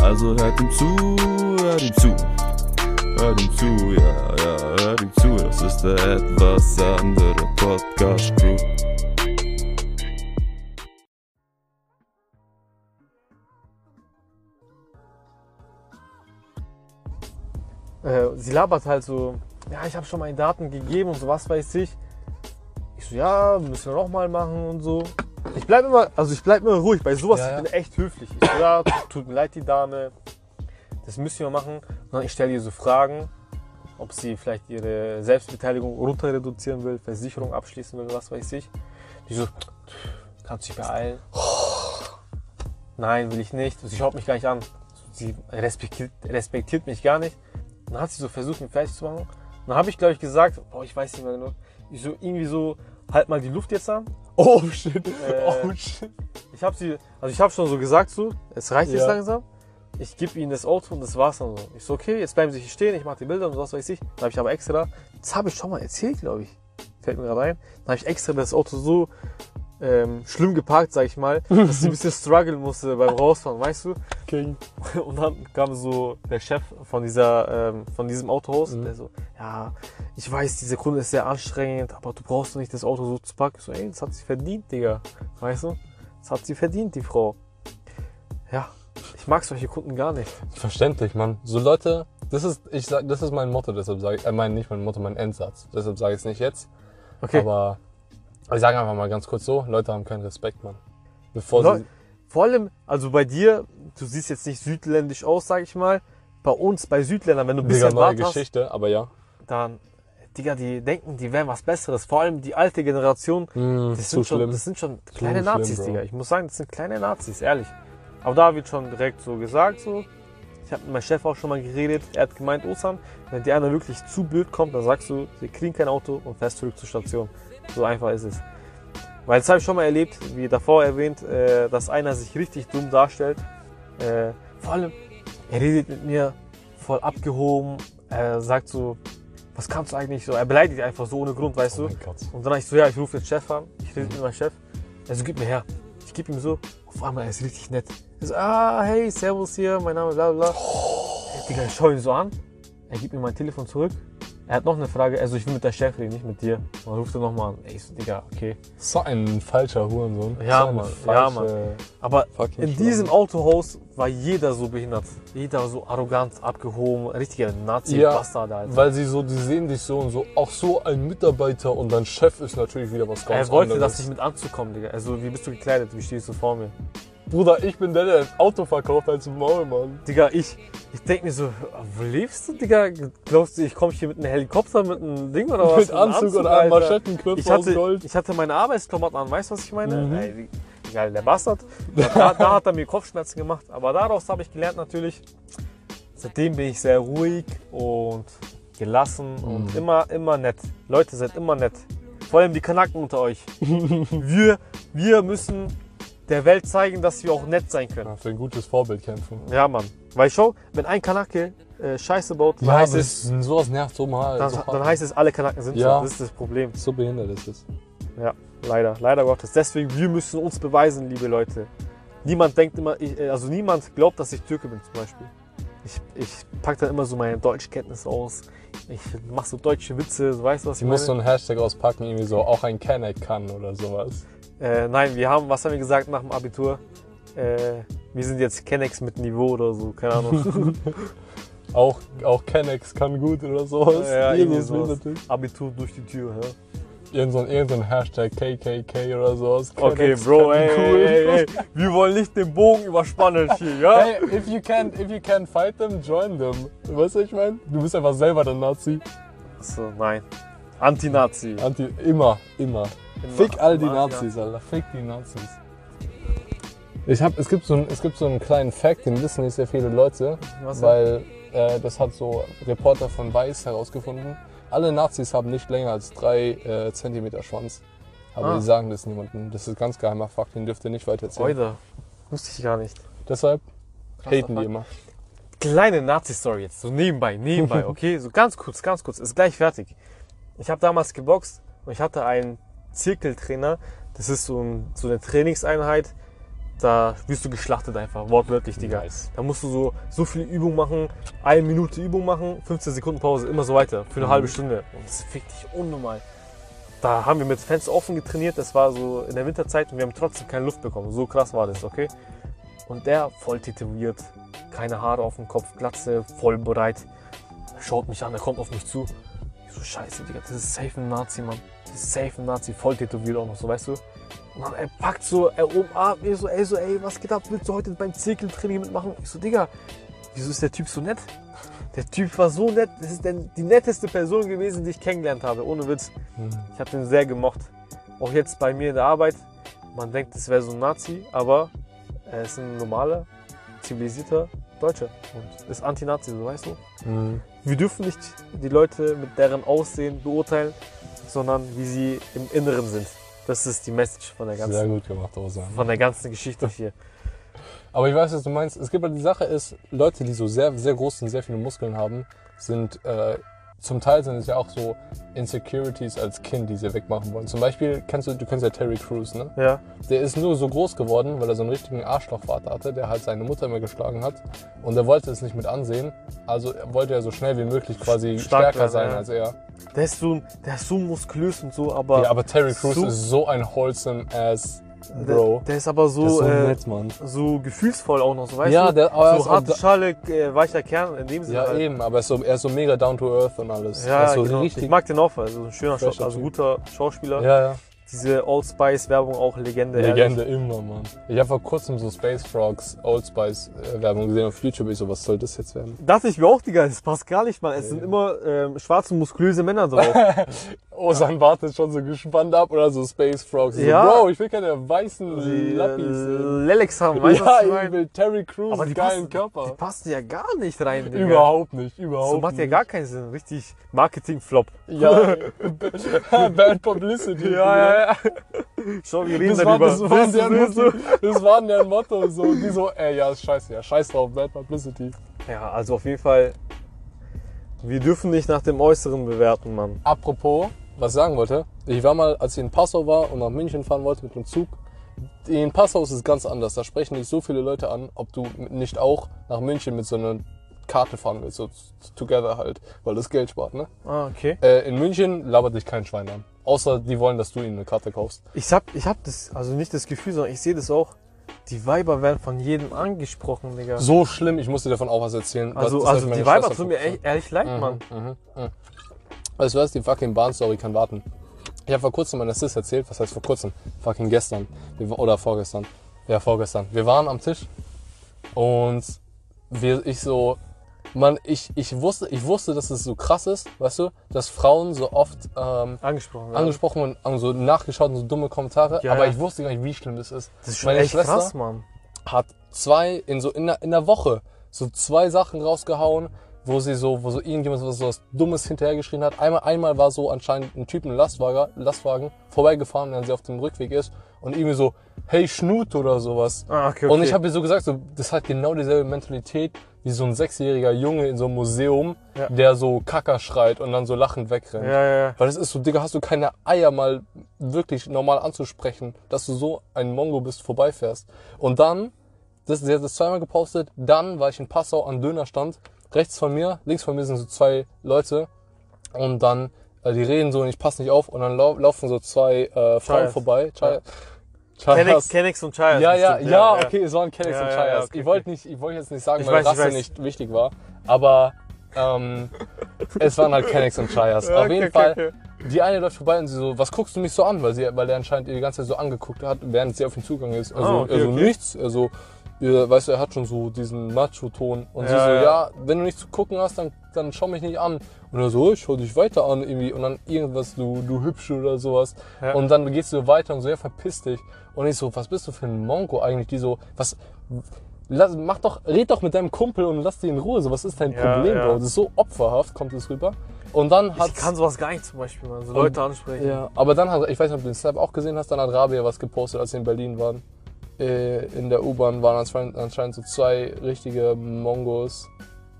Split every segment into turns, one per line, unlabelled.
Also hört ihm zu, hört ihm zu. Hört ihm zu, ja, ja, hört ihm zu. Das ist der etwas andere Podcast Crew.
äh, sie labert halt so, ja, ich habe schon meine Daten gegeben und so, was weiß ich. Ich so, ja, müssen wir noch mal machen und so. Ich bleib immer, also ich bleib immer ruhig bei sowas,
Ja, ja.
ich bin echt höflich. Ich so, ja, tut mir leid, die Dame, das müssen wir machen. Und ich stelle ihr so Fragen, ob sie vielleicht ihre Selbstbeteiligung runter reduzieren will, Versicherung abschließen will, was weiß ich. Die so, kannst dich beeilen. Nein, will ich nicht. Sie schaut mich gar nicht an. Sie respektiert, respektiert mich gar nicht. Dann hat sie so versucht, mich fertig zu machen. Dann habe ich, glaube ich, gesagt, boah, ich weiß nicht mehr genau. Ich so irgendwie so, halt mal die Luft jetzt an.
Oh shit.
Äh,
oh shit.
Ich habe sie, also ich habe schon so gesagt so, es reicht jetzt
Ja.
langsam. Ich gebe ihnen das Auto und das war's dann so. Ich so, okay, jetzt bleiben sie hier stehen, ich mache die Bilder und was weiß ich. Dann habe ich aber extra, das habe ich schon mal erzählt, glaube ich. Fällt mir gerade ein. Dann habe ich extra das Auto so ähm, schlimm geparkt, sag ich mal, dass sie ein bisschen strugglen musste beim Rausfahren, weißt du?
King.
Und dann kam so der Chef von dieser, ähm, von diesem Autohaus,
Mhm.
der so, ja, ich weiß, diese Kunde ist sehr anstrengend, aber du brauchst doch nicht das Auto so zu packen. Ich so, ey, das hat sie verdient, Digga. Weißt du? Das hat sie verdient, die Frau. Ja, ich mag solche Kunden gar nicht.
Verständlich, Mann. So Leute, das ist, ich sag, das ist mein Motto, deshalb sage ich, äh, mein, nicht mein Motto, mein Endsatz. Deshalb sage ich es nicht jetzt.
Okay.
Aber ich sage einfach mal ganz kurz so, Leute haben keinen Respekt, Mann. Bevor
Leu-
sie,
Vor allem, also bei dir, du siehst jetzt nicht südländisch aus, sag ich mal. Bei uns, bei Südländern, wenn du ein
Digga,
bisschen
neue
Bart hast,
Geschichte, aber ja.
dann, Digga, die denken, die wären was Besseres. Vor allem die alte Generation,
Mm,
Das
zu
sind, schon,
schlimm.
das sind schon kleine
schlimm,
Nazis,
Bro.
Digga. Ich muss sagen, das sind kleine Nazis, ehrlich. Aber da wird schon direkt so gesagt, so. Ich habe mit meinem Chef auch schon mal geredet. Er hat gemeint, Osan, wenn dir einer wirklich zu blöd kommt, dann sagst du, wir kriegen kein Auto und fährst zurück zur Station. So einfach ist es. Weil das habe ich schon mal erlebt, wie davor erwähnt, äh, dass einer sich richtig dumm darstellt. Äh, vor allem, er redet mit mir voll abgehoben. Er sagt so, was kannst du eigentlich so? Er beleidigt einfach so ohne Grund, weißt
oh
du? Und dann hab ich so, ja, ich rufe den Chef an. Ich rede mit meinem Chef. Also gib mir her. Ich gebe ihm so. Auf einmal, er ist richtig nett. Er so, ah, hey, servus hier, mein Name, bla bla. Hey, Digga, ich schaue ihn so an. Er gibt mir mein Telefon zurück. Er hat noch eine Frage. Also ich will mit der Chef reden, nicht mit dir. Dann ruft er nochmal an. Ey, ich so, Digga, okay.
So ein falscher Hurensohn.
Ja,
so
Mann. Ja,
falsche-
Aber in diesem Autohaus war jeder so behindert. Jeder so arrogant, abgehoben. Richtiger
Ja,
Nazi-Bastard, Alter.
Weil sie so, die sehen dich so und so, auch so ein Mitarbeiter und dein Chef ist natürlich wieder was ganz
Er wollte,
anderes.
dass ich mit Anzug komme, Digga. Also, wie bist du gekleidet? Wie stehst du vor mir?
Bruder, ich bin der, der ein Auto verkauft als Maul, Mann.
Digga, ich, ich denk mir so, wo lebst du, Digga? Glaubst du, ich komme hier mit einem Helikopter, mit einem Ding oder was?
Mit Anzug und einem
Ich
aus
hatte,
Gold.
ich hatte meine Arbeitsklamotten an, weißt du, was ich meine?
Mhm.
Ey, geil, der Bastard. Da, da hat er mir Kopfschmerzen gemacht. Aber daraus habe ich gelernt natürlich, seitdem bin ich sehr ruhig und gelassen und
Mhm.
immer, immer nett. Leute, seid immer nett. Vor allem die Kanaken unter euch. wir, wir müssen der Welt zeigen, dass wir auch nett sein können.
Ja, für ein gutes Vorbild kämpfen.
Ja, Mann. Weil schau, wenn ein Kanake äh, Scheiße baut, dann, heißt
aber
es,
sowas nervt so mal.
dann,
so
dann heißt es, alle Kanaken sind
Ja.
so. Das ist das Problem.
so behindert ist es.
Ja, leider, leider Gottes. Deswegen, wir müssen uns beweisen, liebe Leute. Niemand denkt immer, ich, äh, also niemand glaubt, dass ich Türke bin zum Beispiel. Ich, ich packe dann immer so meine Deutschkenntnisse aus. Ich mache so deutsche Witze, so, weißt du, was
Ich
ich
muss so
meine?
einen Hashtag auspacken, irgendwie so, auch ein Kenneck kann oder sowas.
Äh, nein, wir haben, was haben wir gesagt nach dem Abitur? Äh, wir sind jetzt Kennex mit Niveau oder so, keine Ahnung.
Auch, auch Kennex kann gut oder sowas.
Ja, irgendwie
Jesus will
sowas.
natürlich.
Abitur durch die Tür, ja.
Irgend so, ein- irgend so ein Hashtag KKK oder sowas.
Okay, Bro, ey,
cool.
ey, ey, ey, wir wollen nicht den Bogen überspannen hier, ja?
Hey, if you can't, if you can't fight them, join them. Weißt du, was ich meine? Du bist einfach selber der Nazi.
So, nein. Anti-Nazi.
Anti, immer, immer. Fick all die. Nazis, Alter. Fick die Nazis. Ich hab, es, gibt so ein, es gibt so einen kleinen Fact, den wissen nicht sehr viele Leute,
Was
weil äh, das hat so Reporter von Weiß herausgefunden. Alle Nazis haben nicht länger als drei äh, Zentimeter Schwanz. Aber
Ah.
die sagen das niemandem. Das ist ganz geheimer Fakt, den dürft ihr nicht weiter erzählen.
Oida. Wusste ich gar nicht.
Deshalb haten die
Fakt.
immer.
Kleine Nazi-Story jetzt, so nebenbei, nebenbei, okay? So ganz kurz, ganz kurz, ist gleich fertig. Ich habe damals geboxt und ich hatte einen Zirkeltrainer. Das ist so, ein, so eine Trainingseinheit. Da wirst du geschlachtet einfach, wortwörtlich, Digga.
Nice.
Da musst du so, so viele Übungen machen, eine Minute Übung machen, 15 Sekunden Pause, immer so weiter, für eine
Mhm.
halbe Stunde. Und das fickt dich unnormal. Da haben wir mit Fans offen getrainiert, das war so in der Winterzeit und wir haben trotzdem keine Luft bekommen. So krass war das, okay? Und der voll tätowiert, keine Haare auf dem Kopf, Glatze, voll bereit. Er schaut mich an, er kommt auf mich zu. Ich so, scheiße, Digga, das ist safe ein Nazi, Mann. Safe ein Nazi, voll tätowiert auch noch, so, weißt du? Und dann, er packt so, er umarmt mich so, ey, so, ey, was geht ab, willst du heute beim Zirkeltraining mitmachen? Ich so, Digga, wieso ist der Typ so nett? Der Typ war so nett, das ist der, die netteste Person gewesen, die ich kennengelernt habe, ohne Witz.
Mhm.
Ich habe den sehr gemocht. Auch jetzt bei mir in der Arbeit. Man denkt, es wäre so ein Nazi, aber er ist ein normaler, zivilisierter Deutscher und ist Anti-Nazi, so weißt du.
Mhm.
Wir dürfen nicht die Leute mit deren Aussehen beurteilen, sondern wie sie im Inneren sind. Das ist die Message von der
Sehr
ganzen,
gut gemacht, Rosa.
von der ganzen Geschichte hier.
Aber ich weiß, was du meinst. Es gibt halt die Sache ist, Leute, die so sehr, sehr groß sind, sehr viele Muskeln haben, sind äh, zum Teil sind es ja auch so Insecurities als Kind, die sie wegmachen wollen. Zum Beispiel kennst du, du kennst ja Terry Crews, ne?
Ja,
Der ist nur so groß geworden, weil er so einen richtigen Arschlochvater hatte, der halt seine Mutter immer geschlagen hat. Und er wollte es nicht mit ansehen. Also wollte er so schnell wie möglich quasi
Stark
stärker
werden,
sein
ja.
als er.
der ist so, der ist so muskulös und so, aber,
Ja, aber Terry Crews
so-
ist so ein wholesome ass Bro.
der ist aber so,
ist so
äh,
nett,
so gefühlsvoll auch noch, so weißt
Ja,
du?
der- aber er ist
so
auch
harte Schale, äh, weicher Kern, in dem Sinne.
Ja,
halt.
eben, aber er ist, so, er ist so mega down to earth und alles.
Ja,
so
genau.
richtig.
Ich mag den auch, also ein schöner,
Fresher
also guter Schauspieler.
ja, ja.
Diese Old Spice Werbung auch Legende.
Legende immer, Mann. Ich habe vor kurzem so Space Frogs Old Spice äh, Werbung gesehen auf YouTube. Ich so, was soll das jetzt werden?
Ehrlich. Dachte ich mir auch, Digga, das passt gar nicht, Mann. Es sind immer ähm, schwarze, muskulöse Männer drauf.
Oh, sein wartet schon so gespannt ab oder so Space Frogs. So,
Ja.
Bro, ich will keine weißen Lappis.
äh. Lelex haben, weißt du,
ja,
ich
will Terry Crews geilen
passen,
Körper.
die passen ja gar nicht rein, Digga.
Überhaupt nicht, überhaupt
So macht ja
nicht.
gar keinen Sinn. Richtig Marketing-Flop.
Ja, Bad Publicity.
ja. Schau, wir reden
Das war,
darüber.
das, war
Willst du-
deren Motto, das war deren Motto. So, die so, ey, ja, ist scheiße, ja, scheiß drauf, Bad Publicity.
Ja, also auf jeden Fall, wir dürfen nicht nach dem Äußeren bewerten, Mann.
Apropos, was ich sagen wollte, ich war mal, als ich in Passau war und nach München fahren wollte mit dem Zug, in Passau ist es ganz anders. Da sprechen nicht so viele Leute an, ob du nicht auch nach München mit so einer Karte fahren willst, so together halt, weil das Geld spart, ne?
Ah, okay.
Äh, in München labert dich kein Schwein an. Außer die wollen, dass du ihnen eine Karte kaufst.
Ich hab, ich hab das, also nicht das Gefühl, sondern ich sehe das auch. Die Weiber werden von jedem angesprochen, Digga.
So schlimm, ich muss dir davon auch was erzählen.
also,
Das-
also
meine
die Weiber tun mir echt, ehrlich leid, Mann.
Mhm, mhm. Weißt du was, die fucking Bahnstory kann warten. Ich habe vor kurzem meiner Sis erzählt, was heißt vor kurzem? Fucking gestern. Oder vorgestern. Ja, vorgestern. Wir waren am Tisch und wir, ich so, man, ich, ich wusste, ich wusste, dass es so krass ist, weißt du, dass Frauen so oft ähm,
Angesprochen. ja.
angesprochen und haben so nachgeschaut und so dumme Kommentare,
Ja,
aber
ja.
ich wusste gar nicht, wie schlimm das ist.
Das ist schon
Meine
echt
Schwester
krass, Mann.
hat zwei in so in der, in der Woche so zwei Sachen rausgehauen, wo sie so, wo so irgendjemand so was Dummes hinterhergeschrien hat. Einmal, einmal war so anscheinend ein Typ im Lastwagen, Lastwagen vorbeigefahren, während sie auf dem Rückweg ist und irgendwie so, hey Schnut oder sowas.
Ah, okay, okay.
Und ich habe ihr so gesagt, so, das hat genau dieselbe Mentalität wie so ein sechsjähriger Junge in so einem Museum,
Ja.
der so Kacker schreit und dann so lachend wegrennt.
Ja, ja, ja.
Weil das ist so, Digga, hast du keine Eier mal wirklich normal anzusprechen, dass du so ein Mongo bist, vorbeifährst. Und dann, das, sie hat das zweimal gepostet, dann war ich in Passau an Dönerstand, rechts von mir, links von mir sind so zwei Leute und dann, äh, die reden so und ich passe nicht auf und dann lau laufen so zwei äh, Frauen vorbei. Chay
Kennex, Kennex und Chayas.
ja, ja,
bestimmt,
ja, okay, es waren Kennex
Ja,
und
ja,
Chayas.
ja, okay,
ich wollte nicht, ich wollte jetzt nicht sagen,
Ich
weil
weiß,
Rasse nicht wichtig war, aber ähm, es waren halt Kennex und Chayas.
Ja,
Auf jeden
okay,
Fall,
okay.
die eine läuft vorbei und sie so, was guckst du mich so an? Weil, sie, weil der anscheinend die ganze Zeit so angeguckt hat, während sie auf ihn zugegangen ist. Also,
Ah, okay,
also
okay.
nichts, also ihr, weißt du, er hat schon so diesen Macho-Ton. Und sie
Ja,
so,
ja.
ja. wenn du nicht zu gucken hast, dann, dann schau mich nicht an. Und er so, ich schau dich weiter an irgendwie. Und dann irgendwas, du, du Hübsche oder sowas.
Ja.
Und dann gehst du weiter und so, ja, verpiss dich. Und ich so, was bist du für ein Monko eigentlich? Die so, was, lass, mach doch, red doch mit deinem Kumpel und lass die in Ruhe. So, was ist dein Problem. Bro? Das ist so opferhaft, kommt es rüber. Und dann hat
Ich kann sowas gar nicht zum Beispiel, man. So Leute ansprechen.
ja, aber dann hat, ich weiß nicht, ob du den Snap auch gesehen hast, dann hat Rabia was gepostet, als sie in Berlin waren. Äh, in der U-Bahn waren anscheinend, anscheinend so zwei richtige Mongos,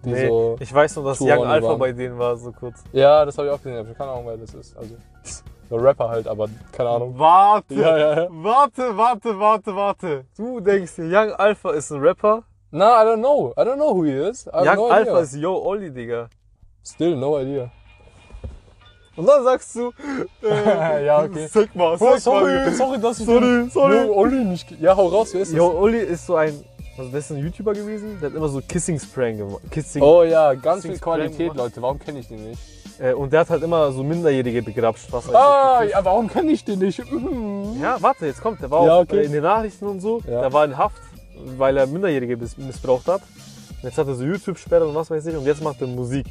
die
Nee,
so.
ich weiß nur, dass Young Alpha
waren.
bei denen war, so kurz.
Ja, das habe ich auch gesehen, aber keine Ahnung, wer das ist. Also, so Rapper halt, aber keine Ahnung.
Warte,
Ja, ja, ja.
warte, warte, warte, warte. Du denkst dir, Young Alpha ist ein Rapper?
Na, I don't know. I don't know who he is.
Young
no
Alpha
idea.
ist Yo Olli, Digga.
Still no idea.
Und dann sagst du, äh,
Ja, okay.
Sag mal,
Oh,
sag
sorry,
mal.
sorry, dass ich
Sorry, sorry.
Olli nicht. Ja, hau raus, wer ist das?
Yo Olli ist so ein, also das ist ein YouTuber gewesen, der hat immer so Kissing Spray gemacht. Kissing,
Oh ja, ganz viel Qualität. Leute. Warum kenne ich den nicht?
äh, und der hat halt immer so Minderjährige begrapscht. Was
Ah, ja, warum kenne ich den nicht? Mhm.
Ja, warte, jetzt kommt. Der war
Ja,
auch
okay.
äh, in den Nachrichten und so.
Ja.
Der war in Haft, weil er Minderjährige miss- missbraucht hat. Und jetzt hat er so YouTube-Sperre und was weiß ich. Und jetzt macht er Musik.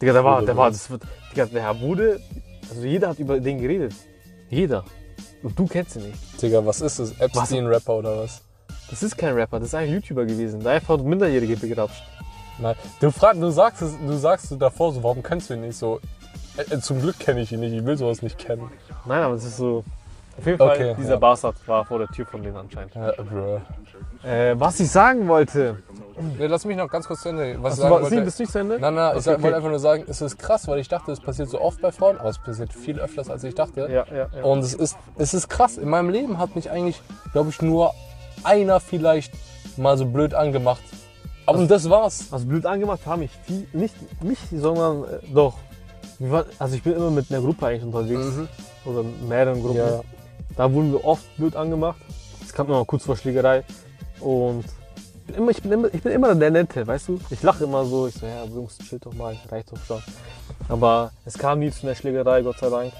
Digga, der war, der war, das wird, Digga, der Herr Bude, also jeder hat über den geredet. Jeder. Und du kennst ihn nicht.
Digga, was ist das? Epstein-Rapper oder was?
Das ist kein Rapper, das ist ein YouTuber gewesen. Der einfach Minderjährige begrapscht.
Nein. Du, frag, du sagst es, du sagst es davor so, warum kennst du ihn nicht so? Äh, äh, zum Glück kenne ich ihn nicht, ich will sowas nicht kennen.
Nein, aber das ist so. Auf jeden Fall,
Okay,
dieser
ja.
Bastard war vor der Tür von denen anscheinend.
Ja.
Äh, was ich sagen wollte.
Nee, lass mich noch ganz kurz zu Ende. Was
Hast
ich
du
sagen
mal,
wollte.
bist du nicht zu Ende?
Nein, nein, ich
Okay,
sag-
okay.
wollte einfach nur sagen, es ist krass, weil ich dachte, es passiert so oft bei Frauen, aber es passiert viel öfters, als ich dachte.
Ja, ja, ja.
Und es ist, es ist krass. In meinem Leben hat mich eigentlich, glaube ich, nur einer vielleicht mal so blöd angemacht. Aber und das war's.
Also blöd angemacht haben mich viel, nicht mich, sondern äh, doch. Waren- Also ich bin immer mit einer Gruppe eigentlich unterwegs.
Mhm.
Oder mehreren Gruppen.
Ja.
Da wurden wir oft blöd angemacht. Es kam immer kurz vor Schlägerei. Und ich bin immer, ich bin immer, ich bin immer der Nette, weißt du? Ich lache immer so. Ich so, ja, Jungs, chill doch mal, reicht doch schon. Aber es kam nie zu einer Schlägerei, Gott sei Dank.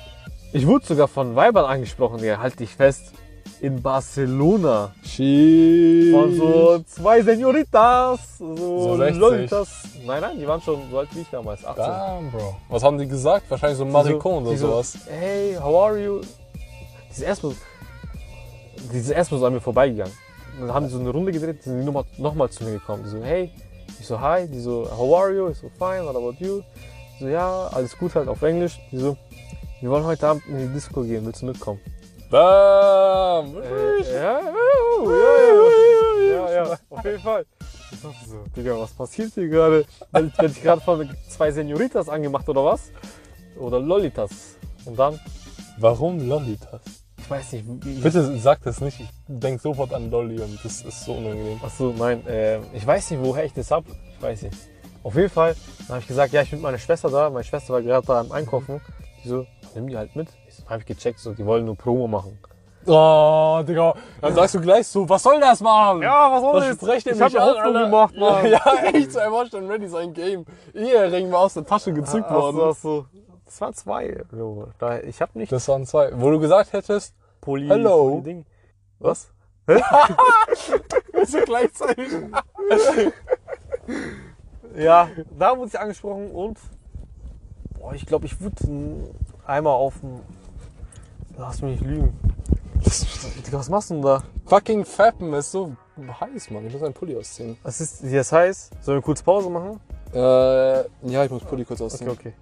Ich wurde sogar von Weibern angesprochen, ja, halt dich fest. In Barcelona.
Sheesh.
Von so zwei Senioritas, so,
So 60.
Lolitas. Nein, nein, die waren schon so alt wie ich damals, 18.
Damn, Bro. Was haben die gesagt? Wahrscheinlich so Marikon
die
oder sowas.
Hey, how are you? Die sind erstmal, die so an mir vorbeigegangen. Und dann haben die so eine Runde gedreht, sind die nochmal noch zu mir gekommen. Die so, hey, ich so, hi, die so, how are you? Ich so, fine, what about you? Ich so, ja, alles gut halt auf Englisch. Die so, wir wollen heute Abend in die Disco gehen, willst du mitkommen?
Bam.
Äh, ja, ja, ja, ja, auf jeden Fall. Ich dachte so, Digga, was passiert hier gerade? Werde ich, werd ich gerade von zwei Senioritas angemacht oder was? Oder Lolitas. Und dann,
Warum Lollitas?
Ich weiß nicht, wie,
Bitte sag das nicht. Ich denk sofort an Lolli und das ist so unangenehm.
Achso, nein, äh, ich weiß nicht, woher ich das hab. Ich weiß nicht. Auf jeden Fall, dann habe ich gesagt, ja, ich bin mit meiner Schwester da. Meine Schwester war gerade da am Einkaufen. Die so, nimm die halt mit. Ich so, hab ich gecheckt, so, die wollen nur Promo machen.
Oh, Digga. Dann sagst du gleich so, was soll das, Mann?
Ja, was soll
sprecht ihr
Ich hab
an,
Hoffnung gemacht, Mann.
Ja, echt, so, er war schon ready, sein Game. Ehering war aus der Tasche gezückt worden.
Achso, achso. Das waren zwei. Bro. Da, ich hab nicht
Das waren zwei. Wo du gesagt hättest,
Poly.
Hello.
Poly-Ding. Was?
bist du gleichzeitig.
Ja, da wurde ich angesprochen und boah, ich glaube, ich wurde einmal auf dem. Lass mich nicht lügen. Was machst du denn da?
Fucking Fappen ist so heiß, Mann. Ich muss einen Pulli ausziehen.
Was ist das heißt? Sollen wir kurz Pause machen?
Äh, ja, ich muss Pulli kurz ausziehen.
okay.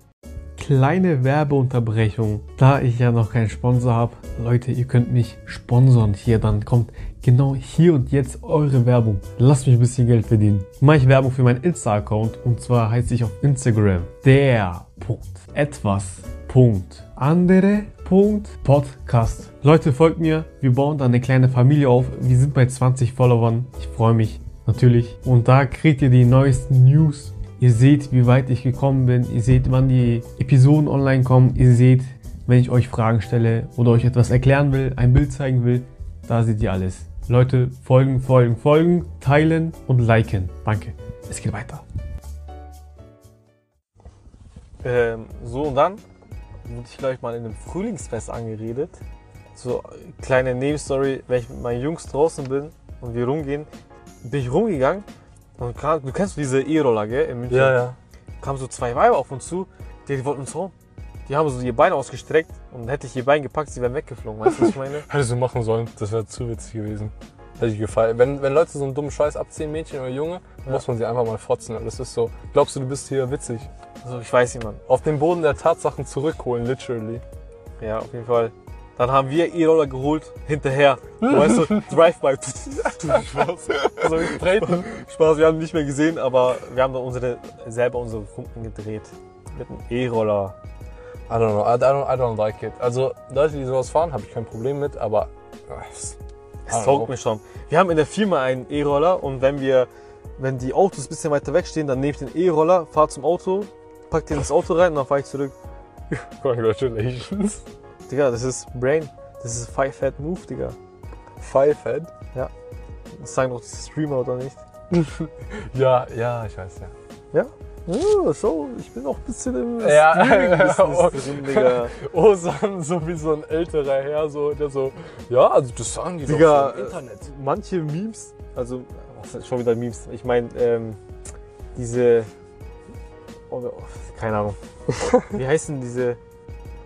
Kleine Werbeunterbrechung, da ich ja noch keinen Sponsor habe. Leute, ihr könnt mich sponsern hier, dann kommt genau hier und jetzt eure Werbung. Lasst mich ein bisschen Geld verdienen. Mache ich Werbung für meinen Insta-Account und zwar heiße ich auf Instagram der Punkt etwas Punkt andere Punkt Podcast. Leute, folgt mir. Wir bauen da eine kleine Familie auf. Wir sind bei 20 Followern. Ich freue mich natürlich. Und da kriegt ihr die neuesten News. Ihr seht, wie weit ich gekommen bin. Ihr seht, wann die Episoden online kommen. Ihr seht, wenn ich euch Fragen stelle oder euch etwas erklären will, ein Bild zeigen will. Da seht ihr alles. Leute, folgen, folgen, folgen, teilen und liken. Danke. Es geht weiter. Ähm, so und dann wurde ich, glaube ich, mal in einem Frühlingsfest angeredet. So kleine Nebenstory, wenn ich mit meinen Jungs draußen bin und wir rumgehen, bin ich rumgegangen und kam, du kennst diese E-Roller, gell, in München?
ja.
kamen so zwei Weiber auf uns zu, die, die wollten uns rum. Die haben so ihr Bein ausgestreckt und hätte ich ihr Bein gepackt, sie wären weggeflogen. Weißt du, was ich meine?
Hätte sie machen sollen, das wäre zu witzig gewesen. Hätte ich gefallen. Wenn, wenn Leute so einen dummen Scheiß abziehen, Mädchen oder Junge,
Ja.
muss man sie einfach mal fotzen. Und das ist so, glaubst du, du bist hier witzig?
Also ich weiß nicht, Mann.
Auf den Boden der Tatsachen zurückholen, literally.
Ja, auf jeden Fall. Dann haben wir E-Roller geholt, hinterher. So, weißt du, Drive-by. Spaß. Also,
Treten.
Spaß, wir haben nicht mehr gesehen, aber wir haben dann unsere, selber unsere Funken gedreht. Mit einem E-Roller.
I don't know, I don't, I don't like it. Also, Leute, die sowas fahren, habe ich kein Problem mit, aber. äh, es-
taugt mir schon. Wir haben in der Firma einen E-Roller und wenn wir, wenn die Autos ein bisschen weiter weg stehen, dann nehme ich den E-Roller, fahr zum Auto, pack den ins Auto rein und dann fahre ich zurück.
Congratulations.
Digga, das ist Brain. Das ist Five Fat Move, Digga.
Five Head?
Das sagen doch die Streamer oder nicht?
Ja, ja, ich weiß ja.
Ja? Ja, so, ich bin auch ein bisschen im
Ja.
Drin, Digga.
Osan, so wie so ein älterer Herr, so, der so, ja, also das sagen die
Digga,
doch so im Internet.
Manche Memes, also, was schon wieder Memes? Ich meine, ähm, diese, oh, oh, keine Ahnung. Wie heißen diese,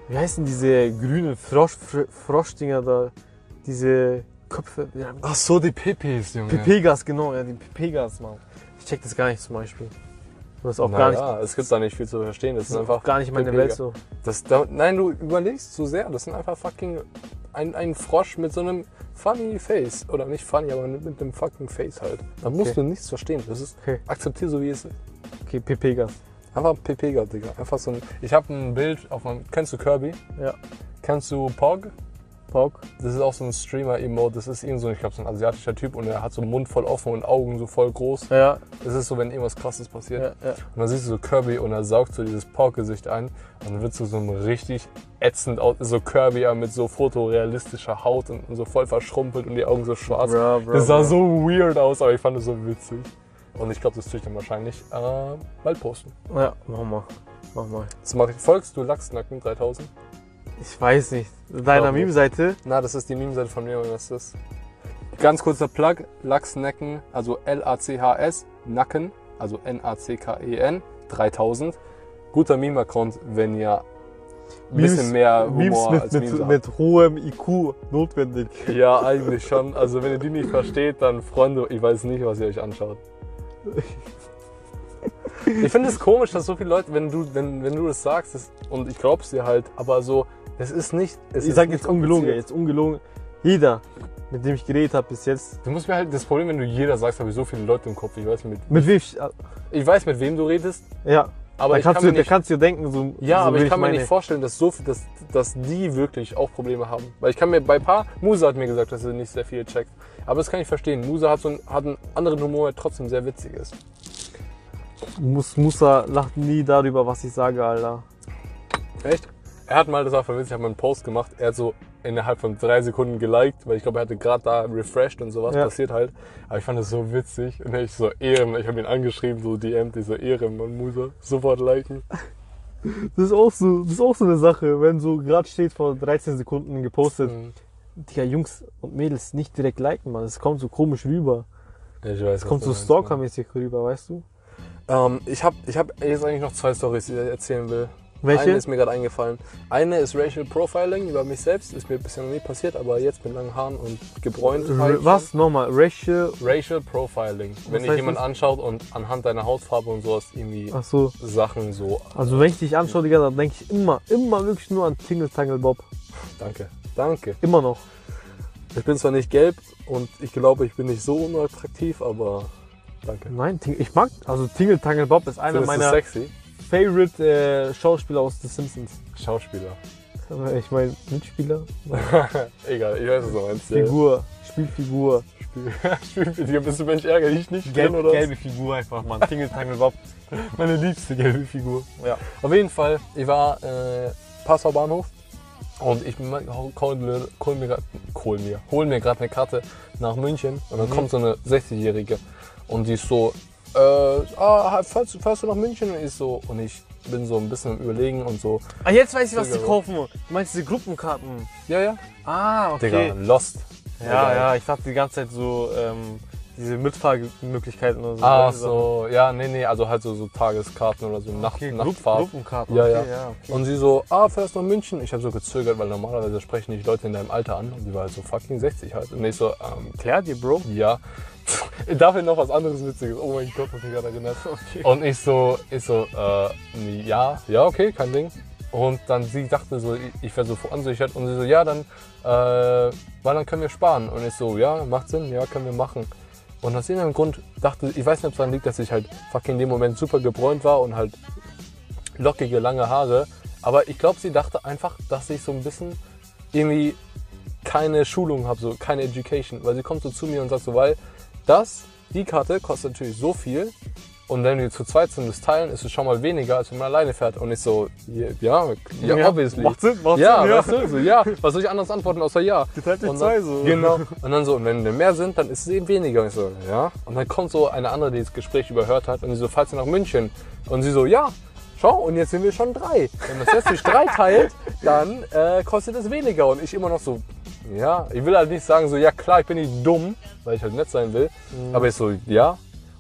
wie heißen diese grünen Frosch, Fr- Froschdinger da? Diese Köpfe, ja,
Ach so, die Pipis, Junge.
PP-Gas, genau, ja, die PP-Gas, Mann. Ich check das gar nicht zum Beispiel. Das ist auch gar nicht,
Ja, es gibt da nicht viel zu verstehen. Das
das
ist einfach
gar nicht meine
PP-Gas.
Welt so.
Das, da, nein, du überlegst zu sehr. Das sind einfach fucking ein, ein Frosch mit so einem funny Face. Oder nicht funny, aber mit einem fucking Face halt. Da musst
Okay.
du nichts verstehen. Das ist,
Okay.
akzeptier so wie es ist.
Okay, PP-Gas.
Einfach ein pp Digga. Einfach so ein, ich habe ein Bild auf meinem, kennst du Kirby?
Ja.
Kennst du Pog?
Pauk.
Das ist auch so ein Streamer-Emote. Das ist irgend so, ich glaube, so ein asiatischer Typ und er hat so einen Mund voll offen und Augen so voll groß.
Ja,
Das ist so, wenn irgendwas krasses passiert.
ja, ja.
Und dann siehst du so Kirby und er saugt so dieses Pog-Gesicht ein und dann wird so so ein richtig ätzend aus, so Kirby mit so fotorealistischer Haut und so voll verschrumpelt und die Augen so schwarz.
Bra, bra,
das sah
bra.
so weird aus, aber ich fand es so witzig. Und ich glaube, das tue ich dann wahrscheinlich äh, bald posten.
Ja, mach mal. Mach mal.
Das mache ich. Folgst du Lachsnacken 3000?
Ich weiß nicht. Deiner. Meme-Seite?
Na, das ist die Meme-Seite von mir das ist. Ganz kurzer Plug, Lachsnacken, also L-A-C-H-S, Nacken, also N-A-C-K-E-N, 3000. Guter Meme-Account, wenn ihr ein bisschen mehr Humor
Memes mit,
als
mit,
Memes habt.
mit hohem IQ notwendig.
Ja, eigentlich schon. Also wenn ihr die nicht versteht, dann Freunde, ich weiß nicht, was ihr euch anschaut. Ich finde es komisch, dass so viele Leute, wenn du, wenn, wenn du das sagst, das, und ich glaub's dir halt, aber so, es ist nicht. Es
Ich
ist
sag
nicht
jetzt ungelogen, jetzt ungelogen. Jeder, mit dem ich geredet habe bis jetzt.
Du musst mir halt, das Problem, wenn du jeder sagst, habe ich so viele Leute im Kopf. Ich weiß mit,
Mit wem ich.
ich weiß mit wem du redest,
Ja,
aber
da
ich
kannst,
kann
du,
mir
da
nicht,
kannst du dir denken, so.
ja,
so
aber ich kann mir nicht vorstellen, dass so, viel- dass, dass die wirklich auch Probleme haben. Weil ich kann mir bei ein paar, Musa hat mir gesagt, dass er nicht sehr viel checkt. Aber das kann ich verstehen. Musa hat so einen, hat einen anderen Humor, der trotzdem sehr witzig ist.
Mus, Musa lacht nie darüber, was ich sage, Alter.
Echt? Er hat mal, das war voll witzig, ich habe mal einen Post gemacht, er hat so innerhalb von drei Sekunden geliked, weil ich glaube, er hatte gerade da refreshed und sowas
Ja.
passiert halt. Aber ich fand das so witzig und ich so Ehren, ich habe ihn angeschrieben, so DM, die so Ehren, man Musa, sofort liken.
Das ist auch so, das ist auch so eine Sache, wenn so gerade steht vor 13 Sekunden gepostet,
Mhm.
Digga, Jungs und Mädels nicht direkt liken, man. Es kommt so komisch rüber.
Ich weiß,
Es kommt so
was
stalkermäßig rüber, weißt du?
Ähm, ich habe ich hab jetzt eigentlich noch zwei Stories, die ich erzählen will.
Welche?
Eine ist mir gerade eingefallen. Eine ist Racial Profiling über mich selbst, ist mir bisher noch nie passiert, aber jetzt mit langen Haaren und gebräunt.
R
halt
was? Nochmal, Racial.
Racial Profiling. Wenn dich jemand
das?
anschaut und anhand deiner Hautfarbe und sowas irgendwie
so.
Sachen so.
Also wenn ich dich anschaue, Digga, dann denke ich immer, immer wirklich nur an Tingle Tangle Bob.
Danke. Danke.
Immer noch.
Ich bin zwar nicht gelb und ich glaube, ich bin nicht so unattraktiv, aber danke.
Nein, ich mag, also Tingle Tangle Bob ist einer
Findest
meiner
sexy?
favorite äh, Schauspieler aus The Simpsons.
Schauspieler.
Ich meine, Mitspieler,
Egal, ich weiß, was du meinst.
Figur, Spielfigur.
Spiel, Spiel, bist du Mensch ärger dich nicht
Gelb,
oder?
gelbe Figur einfach, Mann. Tingle Tangle Bob.
Meine liebste gelbe Figur.
Ja.
Auf jeden Fall, ich war äh, Passau Bahnhof und ich hol mir, hol mir, hol mir, hol mir gerade eine Karte nach München und dann
Mhm.
kommt so eine 60-Jährige und die ist so, äh, ah, fährst, du- fährst du nach München? Und ich so, und ich bin so ein bisschen am überlegen und so,
Ah, jetzt weiß ich, was die kaufen. Du meinst diese Gruppenkarten?
ja, ja,
Ah,
Digga, Lost.
Ja,
Egal.
ja, ich dachte die ganze Zeit so, ähm, diese Mitfahrmöglichkeiten und so. Sachen.
so, ja, nee, nee, also halt so, so Tageskarten oder so Nacht,
Okay,
Nachtfahrt.
Gruppenkarten.
Ja,
okay,
ja.
ja okay.
Und sie so, ah, fährst nach München? Ich habe so gezögert, weil normalerweise sprechen dich Leute in deinem Alter an. Und die war halt so fucking 60 halt. Und ich so, ähm,
Klärt ihr, Bro?
ja. Dafür noch was anderes Witziges. Oh mein Gott, was mich gerade erinnert. Und ich so, ich so, äh, ja, ja, okay, kein Ding. Und dann sie dachte so, ich- ich wäre so verunsichert. Und sie so, ja, dann, äh, weil dann können wir sparen. Und ich so, ja, macht Sinn, ja, können wir machen. Und aus irgendeinem Grund dachte, ich weiß nicht, ob es daran liegt, dass ich halt fucking in dem Moment super gebräunt war und halt lockige, lange Haare. Aber ich glaube, sie dachte einfach, dass ich so ein bisschen irgendwie keine Schulung habe, so keine Education. Weil sie kommt so zu mir und sagt so, weil das, die Karte kostet natürlich so viel. Und wenn wir zu zweit sind, das teilen, ist es schon mal weniger, als wenn man alleine fährt. Und ich so, ja, ja, ja obviously.
Macht Sinn, macht
ja,
Sinn, ja.
weißt du, so, ja. Was soll ich anders antworten, außer ja?
Geteilt durch zwei so.
Genau. Und dann so, und wenn wir mehr sind, dann ist es eben weniger. Und ich so, ja. Und dann kommt so eine andere, die das Gespräch überhört hat. Und sie so, falls ihr nach München. Und sie so, ja. Schau, und jetzt sind wir schon drei. Wenn man es jetzt durch drei teilt, dann äh, kostet es weniger. Und ich immer noch so, ja, ich will halt nicht sagen, so, ja klar, ich bin nicht dumm, weil ich halt nett sein will. Aber ich so, ja.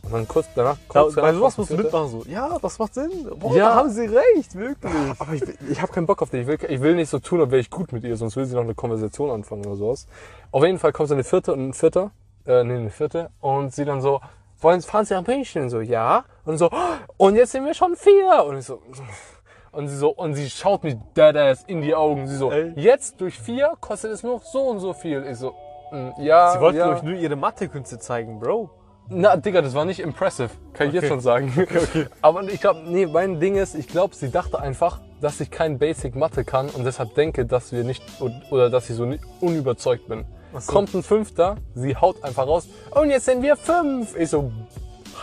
Und dann kurz danach,
Da,
kurz
bei
danach
sowas musst du mitmachen, so. Ja, das macht Sinn. Boah,
Ja.
da haben sie recht, wirklich.
aber ich, ich habe keinen Bock auf dich. Ich will, ich will nicht so tun, als wäre ich gut mit ihr, sonst will sie noch eine Konversation anfangen oder sowas. Auf jeden Fall kommt so eine vierte und ein vierter, äh, nee, eine vierte, und sie dann so, wollen fahren Sie nach München? So, ja. Und so, und jetzt sind wir schon vier. Und ich so, und sie so, und sie schaut mich deadass in die Augen. Sie so,
Ey.
jetzt durch vier kostet es nur so und so viel. Ich so, mm, ja.
Sie wollten
ja.
euch nur ihre Mathekünste zeigen, Bro.
Na, Digga, das war nicht impressive. Kann ich jetzt
Okay.
schon sagen. Aber ich glaube, nee, mein Ding ist, ich glaube, sie dachte einfach, dass ich kein Basic Mathe kann und deshalb denke, dass wir nicht, oder dass ich so unüberzeugt bin.
So.
Kommt ein Fünfter, sie haut einfach raus, und jetzt sind wir fünf. Ich so,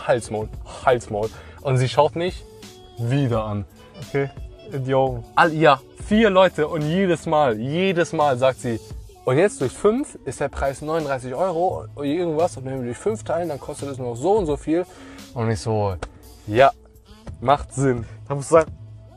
Halsmaul, Halsmaul. Und sie schaut mich wieder an.
Okay. In die Augen.
All, ja, vier Leute und jedes Mal, jedes Mal sagt sie, und jetzt durch fünf ist der Preis 39 Euro oder irgendwas. Und wenn wir durch fünf teilen, dann kostet es noch so und so viel. Und ich so, ja, macht Sinn.
Da musst du sagen,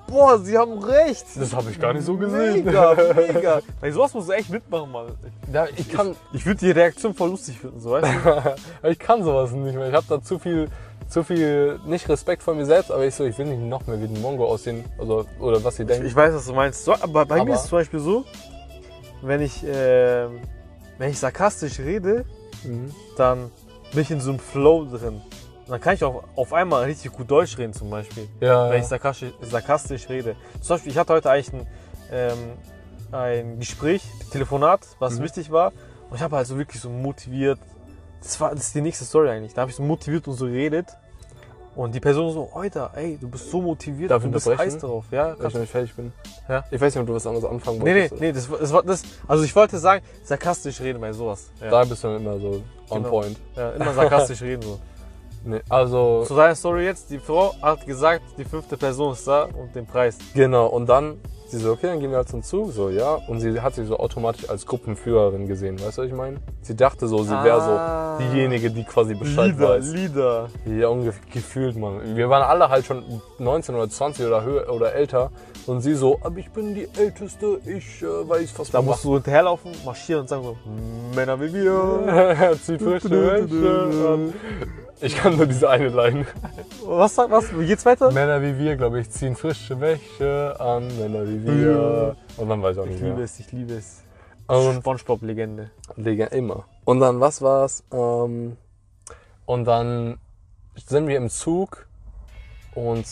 boah, sie haben recht.
Das habe ich gar nicht so gesehen.
Mega, mega. Bei sowas musst du echt mitmachen, Mann.
Ja, ich kann,
Ich würde die Reaktion voll lustig finden, so weißt du?
ich kann sowas nicht mehr. Ich habe da zu viel, zu viel, nicht Respekt vor mir selbst, aber ich so, ich will nicht noch mehr wie ein Mongo aussehen. Also, oder was sie denken.
Ich weiß, was du meinst. So, aber bei
Aber-
mir ist es zum Beispiel so, wenn ich, ähm, wenn ich sarkastisch rede,
Mhm.
dann bin ich in so einem Flow drin. Dann kann ich auch auf einmal richtig gut Deutsch reden zum Beispiel,
Ja,
wenn
ja.
ich sarkastisch, sarkastisch rede. Zum Beispiel, ich hatte heute eigentlich ein, ähm, ein Gespräch, Telefonat, was
Mhm.
wichtig war. Und ich habe halt so wirklich so motiviert. Das, war, das ist die nächste Story eigentlich. Da habe ich so motiviert und so geredet. Und die Person so, Alter, ey, du bist so motiviert,
Darf
du bist heiß darauf. Ja,
Wenn ich
kannst
noch nicht fertig bin.
Ja.
Ich weiß nicht, ob du was anderes anfangen
Nee, nee,
wolltest.
nee, das, das war das. Also ich wollte sagen, sarkastisch reden bei sowas. Ja,
Da bist du immer so on
Genau.
point.
ja immer sarkastisch reden so.
Nee, also,
Zu deiner Story jetzt, die Frau hat gesagt, die fünfte Person ist da und den Preis.
genau. Und dann, sie so, okay, dann gehen wir halt zum Zug. So, ja. Und sie hat sich so automatisch als Gruppenführerin gesehen. Weißt du, was ich meine? Sie dachte so, sie wäre
Ah.
so diejenige, die quasi Bescheid
Lieder,
weiß.
Lieder.
Ja, ungefähr gefühlt, Mann. Wir waren alle halt schon 19 oder 20 oder höher oder älter. Und sie so, aber ich bin die Älteste, ich äh, weiß was
Da
man
musst du hinterherlaufen, marschieren und sagen so, Männer wie wir.
macht. Zieht frische Wäsche an. Ich kann nur diese eine Line.
Was sagt was? Wie geht's weiter?
Männer wie wir, glaube ich, ziehen frische Wäsche an. Männer wie wir. Und dann weiß ich auch
Ich
nicht
liebe
mehr.
es, ich liebe es.
Und
Spongebob-Legende.
Digga, immer. Und dann, was war's? Ähm, und dann sind wir im Zug und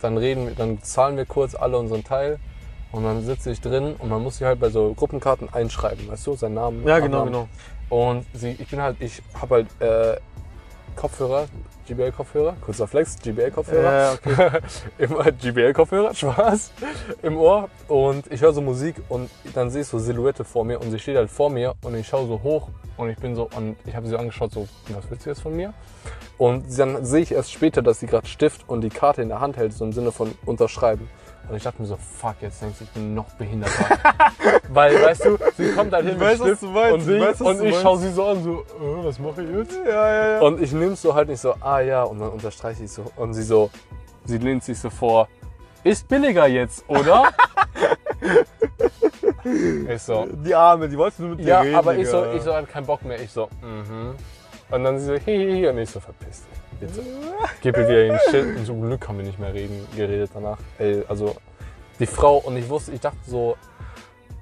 dann reden wir, dann zahlen wir kurz alle unseren Teil und dann sitze ich drin und man muss sich halt bei so Gruppenkarten einschreiben, weißt du, seinen Namen.
Ja, genau,
Abnamen.
genau.
Und sie, ich bin halt, ich habe halt äh, Kopfhörer, GBL-Kopfhörer, kurzer Flex, GBL-Kopfhörer.
Ja, okay.
Immer GBL-Kopfhörer, Spaß, im Ohr. Und ich höre so Musik und dann sehe ich so Silhouette vor mir und sie steht halt vor mir und ich schaue so hoch und ich bin so, und ich habe sie so angeschaut, so, was willst du jetzt von mir? Und dann sehe ich erst später, dass sie gerade Stift und die Karte in der Hand hält, so im Sinne von unterschreiben. Und ich dachte mir so, fuck, jetzt denkst du, ich bin noch behinderter. Weil, weißt du, sie kommt halt hin
Ich
mit
weiß, was du meinst,
und,
ich
sie,
weiß,
und
du
ich schaue sie so an, so, äh, was mache ich jetzt?
Ja, ja, ja.
Und ich nehme so halt nicht so, ah ja, und dann unterstreiche ich so. Und sie so, sie lehnt sich so vor, ist billiger jetzt, oder? ich so,
Die Arme, die wollten nur mit dir
ja,
reden.
aber ich so, ich so, halt keinen Bock mehr. Ich so, mhm. Und dann sie so, hihihi, und ich so, verpiss dich, bitte. Gib mir wieder den Shit. Zum Glück haben wir nicht mehr reden, geredet danach. Ey, also, die Frau, und ich wusste, ich dachte so,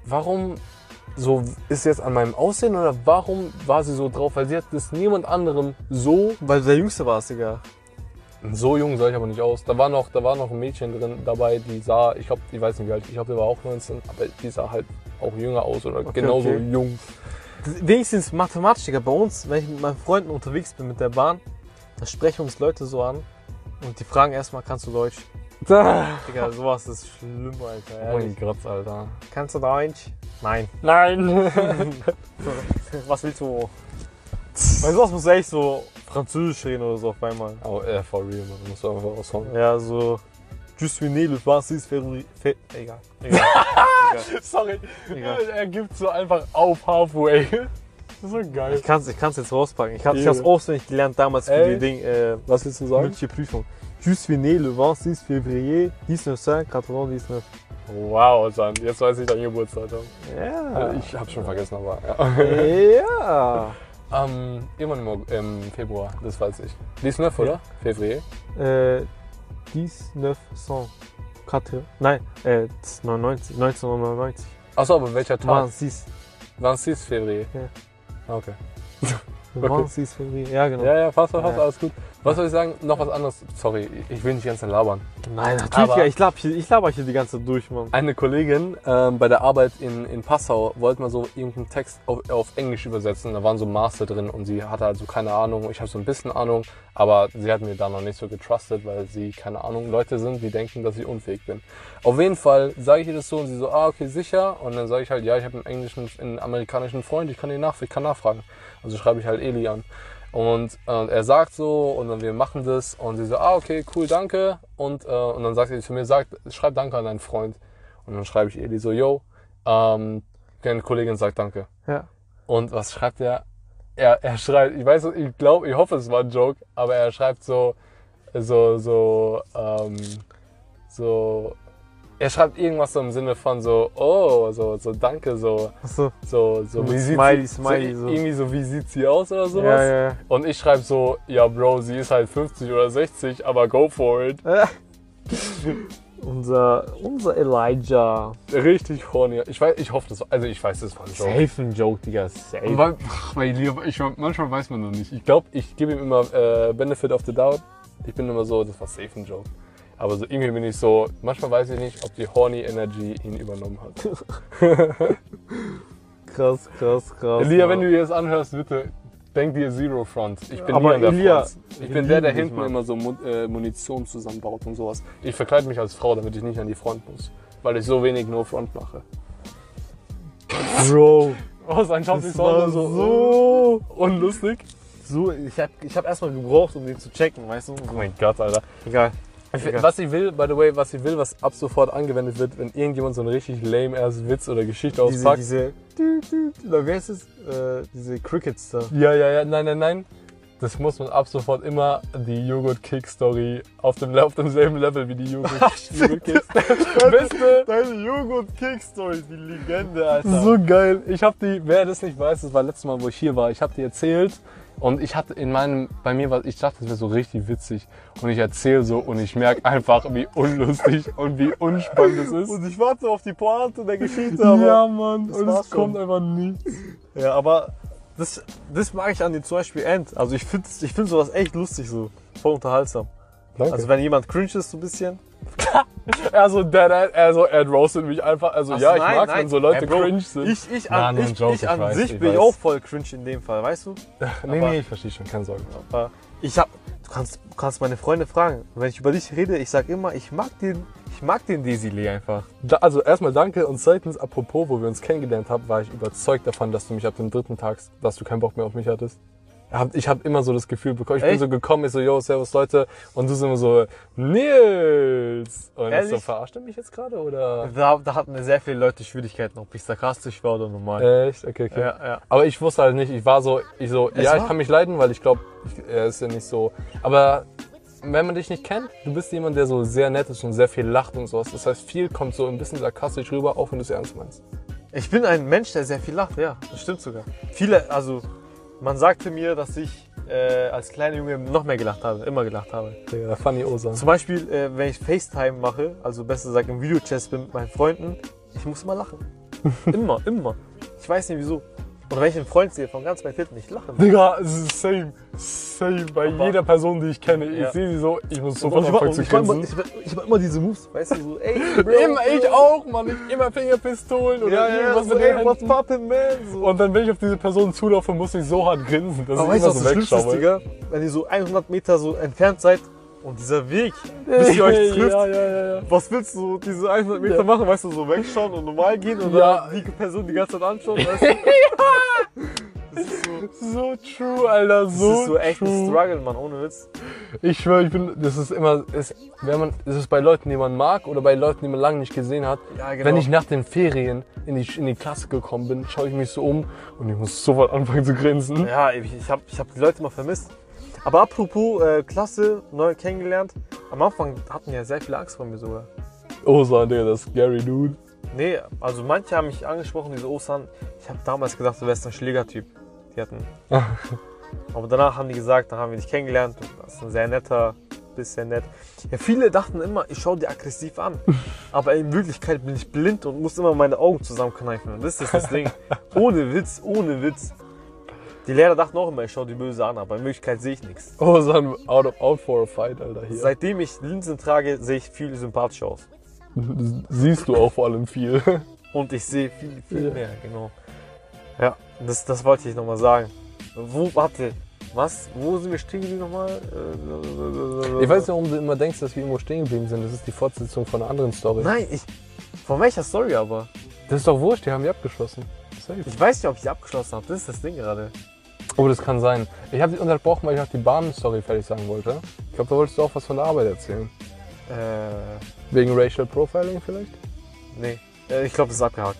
warum so ist jetzt an meinem Aussehen oder warum war sie so drauf? Weil sie hat das niemand anderem so
Weil du der Jüngste warst, Digga.
so jung sah ich aber nicht aus. Da war noch, da war noch ein Mädchen drin dabei, die sah, ich glaube, ich weiß nicht wie alt, ich glaube, die war auch 19, aber die sah halt auch jünger aus oder genauso
okay.
jung.
Wenigstens mathematisch, Digga. Bei uns, wenn ich mit meinen Freunden unterwegs bin mit der Bahn, da sprechen uns Leute so an und die fragen erstmal, kannst du Deutsch? Digga, sowas ist schlimm, Alter.
Oh mein
Ehrlich.
Gott, Alter.
Kannst du Deutsch? Nein.
Nein!
Was willst du? Weißt du was, muss echt so Französisch reden oder so auf einmal.
oh, äh, for real, man. Musst du einfach raushauen.
Ja, so. Just wie le Francis Ferrari. Fe egal. Egal.
Sorry.
Egal.
Er gibt so einfach auf halfway. Das ist so geil.
Ich kann's, ich kann's jetzt rauspacken. Ich, hab, ich
Ja.
hab's auswendig gelernt damals für
Ey.
die Ding, äh,
Was willst du sagen?
mündliche Prüfung. Je suis né le 26 février 1999.
Wow, San, jetzt weiß ich dein Geburtsdatum.
Ja.
Ich hab's schon vergessen, aber ja.
Ja.
Ähm, irgendwann im, Februar, das weiß ich. 19, oder? Februar.
Äh, 1904. Nein, äh, 99, 1999.
Achso, aber welcher Tag?
26.
26 Februar.
Ja.
Okay.
26 février. Ja, genau.
Ja, ja, fast, fast,
Ja.
alles gut. Was soll ich sagen? Noch was anderes. Sorry, ich will nicht ganz labern.
Nein, natürlich.
Aber-
ja, ich laber hier, ich laber hier die ganze Zeit durch, Mann.
Eine Kollegin ähm, bei der Arbeit in, in Passau wollte mal so irgendeinen Text auf, auf Englisch übersetzen. Da waren so Master drin und sie hatte also keine Ahnung. Ich habe so ein bisschen Ahnung, aber sie hat mir da noch nicht so getrustet, weil sie, keine Ahnung, Leute sind, die denken, dass ich unfähig bin. Auf jeden Fall sage ich ihr das so und sie so, ah, okay, sicher. Und dann sage ich halt, ja, ich habe einen englischen, einen amerikanischen Freund, ich kann ihn nach, ich kann nachfragen. Also schreibe ich halt Eli an. Und äh, er sagt so und dann wir machen das und sie so, ah, okay, cool, danke. Und, äh, und dann sagt sie zu mir, sagt, schreib danke an deinen Freund. Und dann schreibe ich Eli so, yo, ähm, eine Kollegin sagt danke.
Ja.
Und was schreibt er? Er, er schreibt, ich weiß, ich glaube, ich hoffe, es war ein Joke, aber er schreibt so, so, so, ähm, so, er schreibt irgendwas so im Sinne von so, oh, so, so danke, so,
Achso.
so, so,
Mit
sieht
Smiley,
sie,
Smiley,
so,
so.
irgendwie so, wie sieht sie aus oder sowas?
Ja, ja,
Und ich schreibe so, ja, Bro, sie ist halt 50 oder 60, aber go for it.
ja. unser, unser Elijah.
Richtig horny. Ich weiß, ich hoffe, das war, also ich weiß, das war ein Joke.
Safe ein Joke, Digga. Safe.
Weil, weil ich, ich, manchmal weiß man noch nicht. Ich glaube, ich gebe ihm immer äh, Benefit of the Doubt. Ich bin immer so, das war safe ein Joke. Aber so irgendwie bin ich so, manchmal weiß ich nicht, ob die Horny Energy ihn übernommen hat.
Krass, krass, krass.
Elia, wenn du dir das anhörst, bitte denk dir Zero Front. Ich bin
Aber
an der
Elia,
Front. Ich bin der, der hinten immer so äh, Munition zusammenbaut und sowas. Ich verkleide mich als Frau, damit ich nicht an die Front muss. Weil ich so wenig No Front mache.
Bro.
Oh, sein Job ist
war
so,
so,
unlustig.
so. Ich hab, ich hab erstmal gebraucht, um den zu checken, weißt du?
Oh mein Gott, Alter.
Egal.
Was ich will, by the way, was ich will, was ab sofort angewendet wird, wenn irgendjemand so einen richtig lame ass Witz oder Geschichte
Diese,
auspackt.
diese. Oder wie heißt es? Äh, diese Crickets da.
Ja, ja, ja, nein, nein, nein. Das muss man ab sofort immer die Joghurt Kick Story auf, dem, auf demselben Level wie die Joghurt, Joghurt Kicks. Beste.
Deine Joghurt Kick Story, die Legende, Alter.
So geil. Ich habe die, wer das nicht weiß, das war letztes Mal, wo ich hier war, ich habe die erzählt und ich hatte in meinem, bei mir war, ich dachte, das wäre so richtig witzig und ich erzähle so und ich merke einfach, wie unlustig und wie unspannend es ist.
Und ich warte auf die Pointe der Geschichte, aber.
ja, Mann,
das
und es kommt
schon.
einfach nichts.
Ja, aber das, das mag ich an dem zum Beispiel End. Also ich finde ich find sowas echt lustig so. Voll unterhaltsam.
Danke.
Also wenn jemand cringe ist so ein bisschen.
er so, der, der, er so, er roastet mich einfach. Also
Ach
ja, ich
nein,
mag,
nein.
wenn so Leute
Bro,
cringe sind.
Ich, ich an,
nur ein
ich,
Joke,
ich
ich
an
weiß,
sich
ich
bin ich auch voll cringe in dem Fall, weißt du?
nee,
aber-
nee, ich verstehe schon, keine Sorge.
Aber ich hab, du kannst, du kannst meine Freunde fragen. Wenn ich über dich rede, ich sag immer, ich mag den, ich mag den Desile einfach.
Da, also erstmal danke und zweitens, apropos, wo wir uns kennengelernt haben, war ich überzeugt davon, dass du mich ab dem dritten Tag, dass du keinen Bock mehr auf mich hattest. Hab- Ich habe immer so das Gefühl bekommen, ich bin
Echt?
so gekommen, ich so, yo, servus Leute, und du so immer so, Nils! Und ich so,
Ehrlich?
verarscht er mich jetzt gerade oder?
Da, da hatten sehr viele Leute Schwierigkeiten, ob ich sarkastisch war oder normal.
Echt? Okay, okay.
Ja, ja.
Aber ich wusste halt nicht, ich war so, ich so,
Es
ja, ich
war-
kann mich leiden, weil ich glaube, er ist ja nicht so. Aber wenn man dich nicht kennt, du bist jemand, der so sehr nett ist und sehr viel lacht und sowas. Das heißt, viel kommt so ein bisschen sarkastisch rüber, auch wenn du es ernst meinst.
Ich bin ein Mensch, der sehr viel lacht, ja, das stimmt sogar. Viele, also man sagte mir, dass ich äh, als kleiner Junge noch mehr gelacht habe, immer gelacht habe.
Digga, funny Osan.
Zum Beispiel, äh, wenn ich FaceTime mache, also besser gesagt im Videochat bin mit meinen Freunden, ich muss immer lachen. immer, immer. Ich weiß nicht wieso. Oder wenn ich einen Freund sehe von ganz weit hinten, ich lache.
Digga, es ist same. Same. Bei
Aber-
jeder Person, die ich kenne. Ich
Ja.
sehe sie so, ich muss
Und
sofort
ich,
anfangen
und
zu
ich,
grinsen.
ich, ich mach immer diese Moves, weißt du, so, ey, Bro,
Immer, ich auch, Mann. Ich immer Fingerpistolen oder
Ja, ja,
irgendwas
so,
mit
ey, what's poppin', man? So.
Und dann, wenn ich auf diese Person zulaufe, muss ich so hart grinsen, dass
Aber
ich
weißt du,
immer
was
so
das Schlimmste ist,
wegschaue.
Digga? Wenn ihr so 100 Meter so entfernt seid und dieser Weg, bis ihr euch trifft,
Ja, ja, ja, ja.
was willst du diese 100 Meter machen? Weißt du, so wegschauen und normal gehen und
Ja.
dann die Person die ganze Zeit anschauen? Weißt du? Das so,
true, Alter,
das
so
ist so echt ein. Struggle, Mann, ohne Witz.
Ich schwöre, ich bin, das ist immer, ist, wenn man, ist es bei Leuten, die man mag oder bei Leuten, die man lange nicht gesehen hat.
Ja, genau.
Wenn ich nach den Ferien in die, in die Klasse gekommen bin, schaue ich mich so um und ich muss sofort anfangen zu grinsen.
Ja, ich, ich habe ich hab die Leute mal vermisst. Aber apropos äh, Klasse, neu kennengelernt. Am Anfang hatten ja sehr viele Angst vor mir sogar.
Osan, Digga, das ist Gary Dude.
Nee, also manche haben mich angesprochen, diese Osan. Ich habe damals gedacht, du wärst ein Schlägertyp. Die hatten. Aber danach haben die gesagt, dann haben wir dich kennengelernt. Du bist ein sehr netter, bist sehr nett. Ja, viele dachten immer, ich schaue dir aggressiv an. Aber in Wirklichkeit bin ich blind und muss immer meine Augen zusammenkneifen. Und das ist das Ding. Ohne Witz, ohne Witz. Die Lehrer dachten auch immer, ich schaue die böse an, aber in Wirklichkeit sehe ich nichts.
Osan, out, of, out for a fight, Alter, hier.
Seitdem ich Linsen trage, sehe ich viel sympathischer aus.
Siehst du auch vor allem viel.
Und ich sehe viel, viel
Ja.
mehr, genau. Ja, das, das wollte ich nochmal sagen. Wo, warte, was? Wo sind wir stehen geblieben nochmal? Äh,
Ich weiß nicht, warum du immer denkst, dass wir irgendwo stehen geblieben sind. Das ist die Fortsetzung von einer anderen Story.
Nein, ich. Von welcher Story aber?
Das ist doch wurscht, die haben wir abgeschlossen. Safe.
Ich weiß nicht, ob ich die abgeschlossen habe. Das ist das Ding gerade.
Oh, das kann sein. Ich habe dich unterbrochen, weil ich noch die Bahn-Story fertig sagen wollte. Ich glaube, da wolltest du auch was von der Arbeit erzählen.
Äh,
Wegen Racial Profiling vielleicht?
nee. Äh, ich glaube, das ist abgehakt.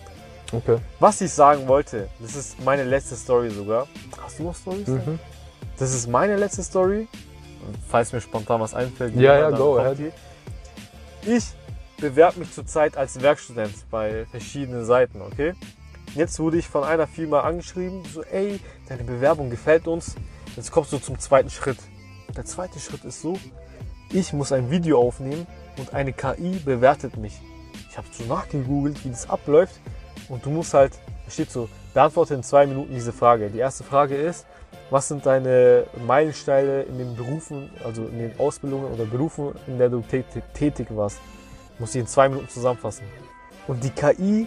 Okay.
Was ich sagen wollte, das ist meine letzte Story sogar. Hast du noch Stories?
Mhm.
Das ist meine letzte Story. Falls mir spontan was einfällt.
Ja, ja,
dann
go
kommt
ahead.
die. Ich bewerbe mich zurzeit als Werkstudent bei verschiedenen Seiten, okay? Jetzt wurde ich von einer Firma angeschrieben, so, ey, deine Bewerbung gefällt uns. Jetzt kommst du zum zweiten Schritt. Der zweite Schritt ist so, ich muss ein Video aufnehmen und eine KI bewertet mich. Ich habe so nachgegoogelt, wie das abläuft und du musst halt, da steht so, beantworte in zwei Minuten diese Frage. Die erste Frage ist, was sind deine Meilensteine in den Berufen, also in den Ausbildungen oder Berufen, in der du tätig, warst? Muss ich in zwei Minuten zusammenfassen. Und die KI,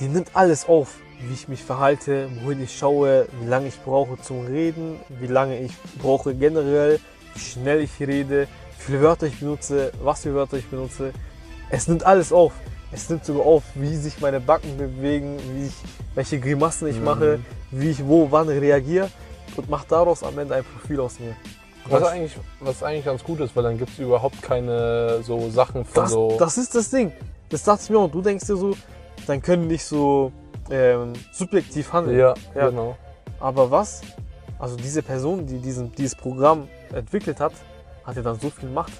die nimmt alles auf, wie ich mich verhalte, wohin ich schaue, wie lange ich brauche zum Reden, wie lange ich brauche generell, wie schnell ich rede, wie viele Wörter ich benutze, was für Wörter ich benutze. Es nimmt alles auf. Es nimmt sogar auf, wie sich meine Backen bewegen, wie ich, welche Grimassen ich mache, wie ich wo, wann reagiere und macht daraus am Ende ein Profil aus mir.
Was eigentlich, was eigentlich ganz gut ist, weil dann gibt es überhaupt keine so Sachen von
Das,
so.
das ist das Ding. Das dachte ich mir auch. Du denkst dir so, dann können nicht so ähm, subjektiv handeln.
ja,
Ja.
genau.
Aber was? Also diese Person, die diesen, dieses Programm entwickelt hat, hat ja dann so viel Macht.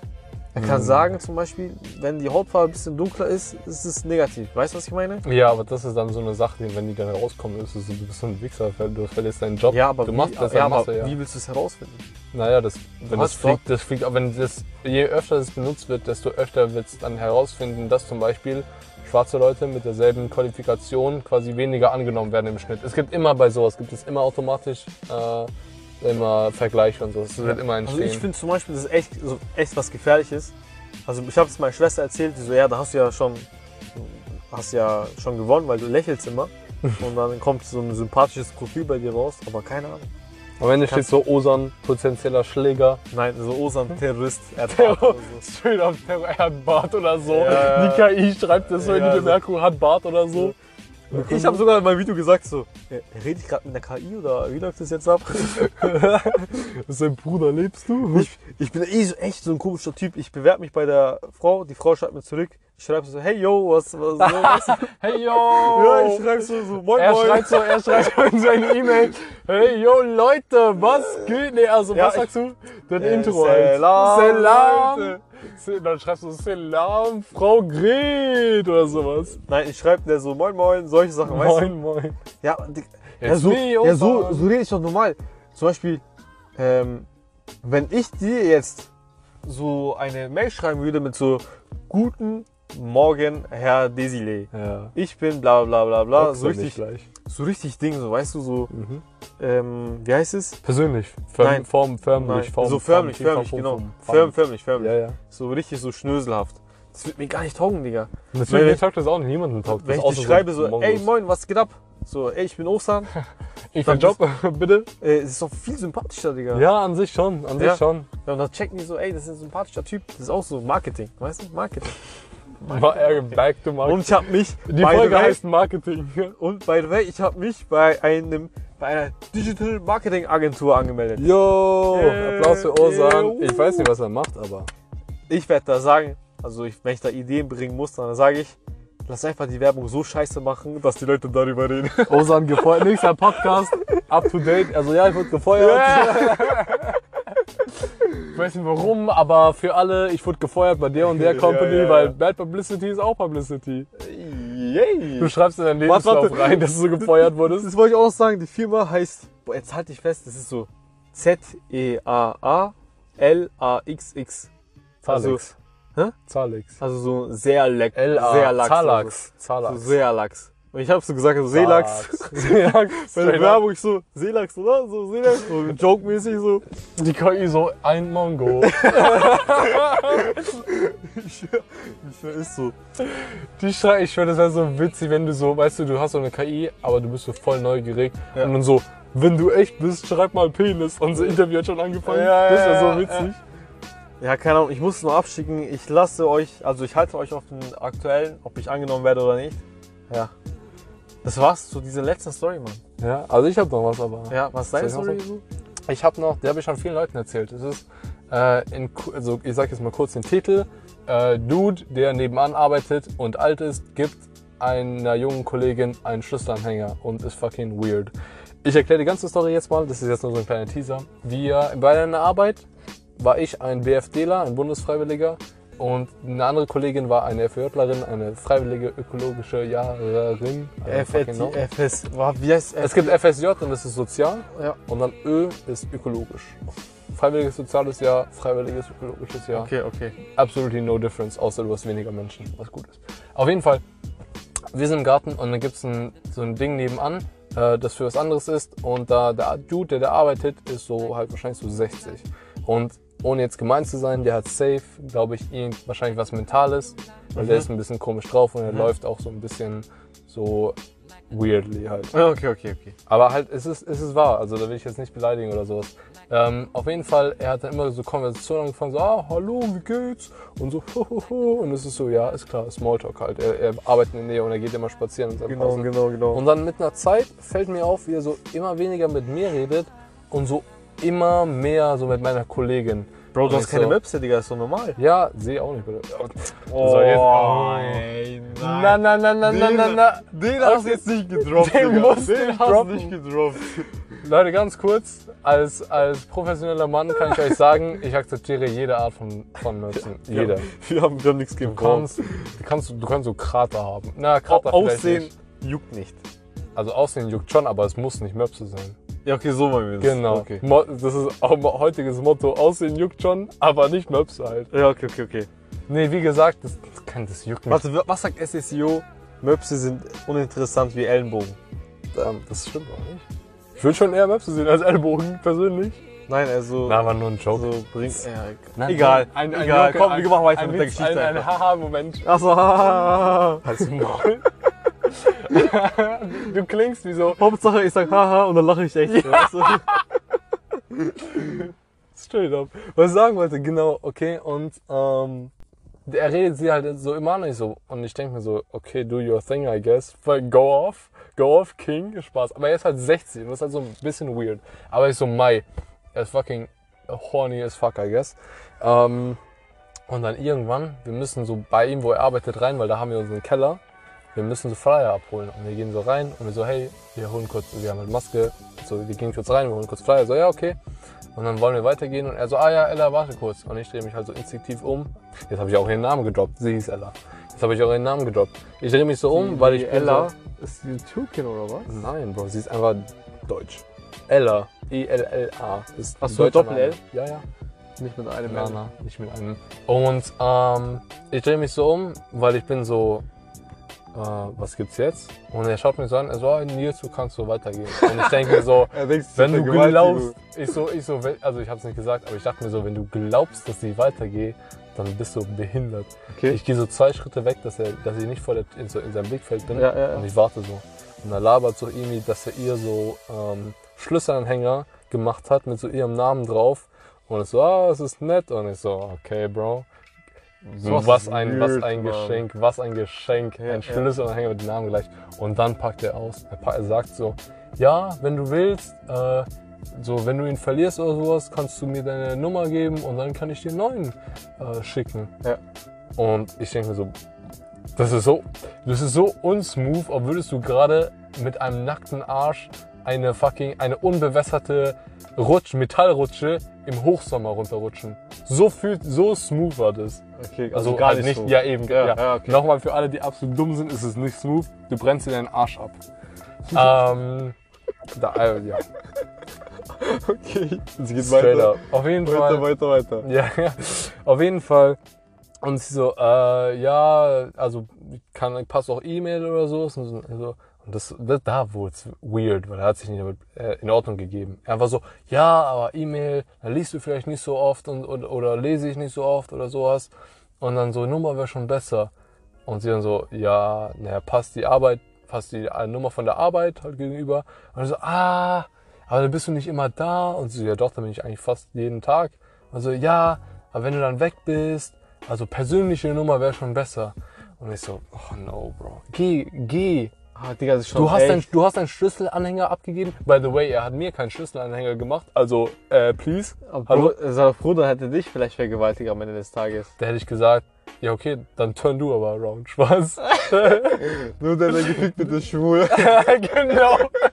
Er kann
Mhm.
sagen zum Beispiel, wenn die Hautfarbe ein bisschen dunkler ist, ist es negativ. Weißt du, was ich meine?
Ja, aber das ist dann so eine Sache, wenn die dann rauskommen, ist es so, du bist so ein Wichser, du verlierst deinen Job.
Ja, aber,
du
wie,
machst das
ja, aber
du, ja.
wie willst du es herausfinden?
Naja, das, wenn das fliegt, das fliegt, aber wenn das, je öfter das benutzt wird, desto öfter wird es dann herausfinden, dass zum Beispiel schwarze Leute mit derselben Qualifikation quasi weniger angenommen werden im Schnitt. Es gibt immer bei sowas, gibt es immer automatisch äh, immer Vergleiche und so. Es wird immer
Also
entstehen.
ich finde zum Beispiel, das ist echt, so, echt was Gefährliches. Also ich habe es meiner Schwester erzählt, die so, ja, da hast du ja schon, hast ja schon gewonnen, weil du lächelst immer. Und dann kommt so ein sympathisches Profil bei dir raus, aber keine Ahnung.
Am Ende steht so Osan, potenzieller Schläger.
Nein, so Osan, Terrorist, er hat
Terror.
Bart oder so.
Terror, er hat Bart oder so.
Ja.
Die KI schreibt das so in
Ja,
die
so.
Bemerkung, hat Bart oder so.
Ich habe sogar in meinem Video gesagt so, ja, rede ich gerade mit der KI oder wie läuft das jetzt ab?
Dein Bruder, lebst du?
Ich, ich bin eh so, echt so ein komischer Typ. Ich bewerbe mich bei der Frau, die Frau schreibt mir zurück. Ich schreibe so, hey yo, was, was, du?
Hey yo!
Ja, ich schreibe so, so moin
er
moin.
schreibt so, er schreibt so in seine E-Mail, hey yo Leute, was geht? Nee, also
Ja,
was sagst du? Dein
Äh,
Intro halt.
Selam,
Selam. Dann schreibst du Selam, Frau Gret oder sowas.
Nein, ich schreibe der so moin moin, solche Sachen, weißt du?
Moin, moin.
Ja, ja, so, ja so, so rede ich doch normal. Zum Beispiel, ähm, wenn ich dir jetzt so eine Mail schreiben würde mit so Guten Morgen, Herr Desile.
Ja.
Ich bin bla bla bla bla. So richtig, so richtig Ding, so weißt du, so,
Mhm.
ähm, wie heißt es?
Persönlich. Förm,
Nein.
Form, förmlich,
Nein,
Form,
so förmlich,
Form,
förmlich,
Form,
genau. Förm, förmlich, förmlich.
Ja, ja.
So richtig so schnöselhaft. Das wird mir gar nicht taugen, Digga.
Natürlich,
Wenn-
mir taugt das auch nicht. Niemanden taugt
Wenn
das.
ich
außer
dir schreibe so,
Mongos.
ey moin, was geht ab? So, ey, ich bin Osan.
Ich bin Job, bitte.
Äh, es ist doch viel sympathischer, Digga.
Ja, an sich schon, an sich
Ja.
schon.
Ja, und dann checken die so, ey, das ist ein sympathischer Typ. Das ist auch so Marketing, weißt du? Marketing.
Er- Back to Marketing.
Und ich habe mich,
Die Folge
way-
heißt Marketing.
und by the way, ich habe mich bei einem, bei einer Digital Marketing Agentur angemeldet.
Yo,
Äh,
Applaus für Osan.
äh,
Ich weiß nicht, was er macht, aber
Ich werde da sagen, also ich, wenn ich da Ideen bringen muss, dann sage ich, lass einfach die Werbung so scheiße machen, dass die Leute darüber reden.
Osan gefeuert. Nächster Podcast, up to date. Also ja, ich wurde gefeuert. Ich weiß nicht warum, aber für alle, ich wurde gefeuert bei der und der Company,
Ja, ja,
weil. Bad Publicity ist auch Publicity.
Yay!
Du schreibst in deinen
Warte,
Lebenslauf
warte.
rein, dass du so gefeuert wurdest.
Das wollte ich auch sagen, die Firma heißt, boah, jetzt halt dich fest, das ist so Z-E-A-A-L-A-X-X.
Zalex.
Hä?
Zalex.
Also so sehr leck,
L-A.
sehr Lachs.
Zalax.
So sehr Lachs. Und ich habe so gesagt, so Seelachs.
Seelachs.
Bei der. Werbung ich so, Seelachs, oder? So Seelachs. So joke-mäßig so.
Die KI so, ein Mongo.
Das ist so.
Die schrei, ich schwör, das wäre so witzig, wenn du so, weißt du, du hast so eine KI, aber du bist so voll neugierig.
Ja.
Und dann so, wenn du echt bist, schreib mal Penis. Unser Interview hat schon angefangen.
Ja, ja,
das wäre
ja,
so witzig.
Ja, keine Ahnung, ich muss es nur abschicken. Ich lasse euch, also ich halte euch auf den aktuellen, ob ich angenommen werde oder nicht. Ja. Das war's zu dieser letzten Story, Mann.
Ja, also ich habe noch was, aber.
Ja, was ist deine Story
ich
so?
Ich habe noch, der habe ich schon vielen Leuten erzählt. Es ist, äh, in, also ich sag jetzt mal kurz den Titel. Äh, Dude, der nebenan arbeitet und alt ist, gibt einer jungen Kollegin einen Schlüsselanhänger und ist fucking weird. Ich erkläre die ganze Story jetzt mal, das ist jetzt nur so ein kleiner Teaser. Wir, bei einer Arbeit war ich ein BFDler, ein Bundesfreiwilliger und eine andere Kollegin war eine FÖJlerin, eine freiwillige ökologische Jahrerin. Fucking know.
FS, wie heißt
Es gibt FSJ und das ist sozial.
Ja.
Und dann Ö ist ökologisch. Freiwilliges soziales Jahr, freiwilliges ökologisches Jahr.
Okay, okay.
Absolutely no difference, außer du hast weniger Menschen, was gut ist. Auf jeden Fall, wir sind im Garten und dann gibt es ein, so ein Ding nebenan, äh, das für was anderes ist. Und da der Dude, der da arbeitet, ist so halt wahrscheinlich so 60. Und ohne jetzt gemein zu sein, der hat safe, glaube ich, irgend, wahrscheinlich was Mentales. Weil der
Mhm.
ist ein bisschen komisch drauf und er
Mhm.
läuft auch so ein bisschen so weirdly halt.
Ja, Okay, okay, okay.
Aber halt, es ist, es ist wahr, also da will ich jetzt nicht beleidigen oder sowas. Ähm, auf jeden Fall, er hat dann immer so Konversationen angefangen, so, ah, hallo, wie geht's? Und so, hohoho. Und es ist so, ja, ist klar, Smalltalk halt. Er, er arbeitet in der Nähe und er geht immer spazieren seinen
Genau,
Pausen.
genau, genau.
Und dann mit einer Zeit fällt mir auf, wie er so immer weniger mit mir redet und so immer mehr so mit meiner Kollegin.
Bro, du hast keine
so,
Möpse, Digga, ist so normal.
Ja, sehe auch nicht. bitte.
Oh,
So, jetzt- oh.
ey,
Na, na, na, na, na, na, na.
Den hast du jetzt nicht gedroppt,
Den
Digga.
musst du
Den hast du nicht gedroppt.
Leute, ganz kurz, als, als professioneller Mann kann ich euch sagen, ich akzeptiere jede Art von, von Möpsen. Jede.
Wir haben, wir haben nichts
Du
gegen
kannst, du kannst, du kannst so Krater haben. Na, Krater vielleicht
Aussehen
nicht.
juckt nicht.
Also Aussehen juckt schon, aber es muss nicht Möpse sein.
Ja, okay, so machen wir das.
Genau.
Okay.
Mo das ist auch mein heutiges Motto. Aussehen juckt schon, aber nicht Möpse halt.
Ja, okay, okay, okay.
Nee, wie gesagt, das, das kann das juckt nicht.
Warte, was sagt SSIO? Möpse sind uninteressant wie Ellenbogen.
Ähm, das stimmt auch nicht. Ich würde schon eher Möpse sehen als Ellbogen, persönlich.
Nein, also.
Na, war nur ein Joke.
so bringt. Ja,
Nein,
egal.
Ein, ein
egal.
Joke,
Komm, wir machen weiter mit der Geschichte.
Ein, ein. Haha-Moment.
Achso,
Halt's Maul. du klingst wie so
Hauptsache ich sag haha und dann lache ich echt. weißt du?
straight up. Was ich sagen wollte, genau, okay, und ähm, er redet sie halt so immer nicht so. Und ich denke mir so, okay, do your thing, I guess. Go off, go off, King, Spaß. Aber er ist halt 60 und das ist halt so ein bisschen weird. Aber ich so, Mai, er ist fucking horny as fuck, I guess. Ähm, und dann irgendwann, wir müssen so bei ihm, wo er arbeitet, rein, weil da haben wir unseren Keller. Wir müssen so Flyer abholen. Und wir gehen so rein und wir so, hey, wir holen kurz, wir haben halt Maske. So, wir gehen kurz rein, wir holen kurz Flyer. So, ja, okay. Und dann wollen wir weitergehen und er so, ah ja, Ella, warte kurz. Und ich drehe mich halt so instinktiv um. Jetzt habe ich auch ihren Namen gedroppt. Sie hieß Ella. Jetzt habe ich auch ihren Namen gedroppt. Ich drehe mich so um, weil ich bin
Ella
So,
ist die Türkin oder was?
Nein, Bro, sie ist einfach deutsch. Ella. E-L-L-A. Ist
Ach
die
so,
deutsche
Doppel-L?
Ja, ja.
Nicht mit einem
Na,
L.
nicht mit einem. Und ähm, ich drehe mich so um, weil ich bin so, was gibt's jetzt? Und er schaut mich so an, er so, ah, Nils, du kannst so weitergehen. Und ich denke mir so, wenn du glaubst, ich so, ich so, also ich hab's nicht gesagt, aber ich dachte mir so, wenn du glaubst, dass ich weitergehe, dann bist du behindert.
Okay.
Ich gehe so zwei Schritte weg, dass, er, dass ich nicht vor der, in, so in seinem Blickfeld bin.
Ja, ja, ja.
Und ich warte so. Und er labert so irgendwie, dass er ihr so ähm, Schlüsselanhänger gemacht hat mit so ihrem Namen drauf. Und ich so, ah, es ist nett. Und ich so, okay, Bro.
Sowas
was ein, was ein
Mann.
Geschenk, was ein Geschenk.
Ja,
ein
ja.
Schlüsselanhänger mit dem Namen gleich. Und dann packt er aus. Er, pa- er sagt so, ja, wenn du willst, äh, so, wenn du ihn verlierst oder sowas, kannst du mir deine Nummer geben und dann kann ich dir einen neuen äh, schicken.
Ja.
Und ich denke mir so, das ist so, das ist so unsmooth, ob würdest du gerade mit einem nackten Arsch eine fucking, eine unbewässerte Rutsch, Metallrutsche im Hochsommer runterrutschen. So fühlt, so smooth war das.
Okay,
Also, halt nicht,
so.
ja eben, ja.
Ja, ja, okay.
Nochmal für alle, die absolut dumm sind, ist es nicht smooth. Du brennst dir deinen Arsch ab. ähm, da, äh, ja,
Okay, es geht
straight
weiter.
up. Auf jeden
Weiter,
Fall.
weiter, weiter.
Ja, ja, auf jeden Fall. Und sie so, äh, ja, also kann, passt auch E-Mail oder so. Und, so, also, und das, das da wurde weird, weil er hat sich nicht damit äh, in Ordnung gegeben. Er war so, ja, aber E-Mail, da liest du vielleicht nicht so oft und, und, oder lese ich nicht so oft oder sowas. Und dann so, Nummer wäre schon besser. Und sie dann so, ja, naja, passt die Arbeit, passt die äh, Nummer von der Arbeit halt gegenüber. Und so, ah, aber dann bist du nicht immer da. Und sie so, ja doch, dann bin ich eigentlich fast jeden Tag. Also ja, aber wenn du dann weg bist, also persönliche Nummer wäre schon besser. Und ich so, oh no, Bro. Geh, geh.
Ah, Digga, das ist schon
Du hast, dein,
echt.
du hast deinen Schlüsselanhänger abgegeben. By the way, er hat mir keinen Schlüsselanhänger gemacht. Also, äh, please.
Aber
Hallo?
Sein Bruder hätte dich vielleicht vergewaltigt am Ende des Tages.
Da hätte ich gesagt, ja okay, dann turn du aber around. Spaß.
Nur der, der gefickt wird, ist schwul.
genau.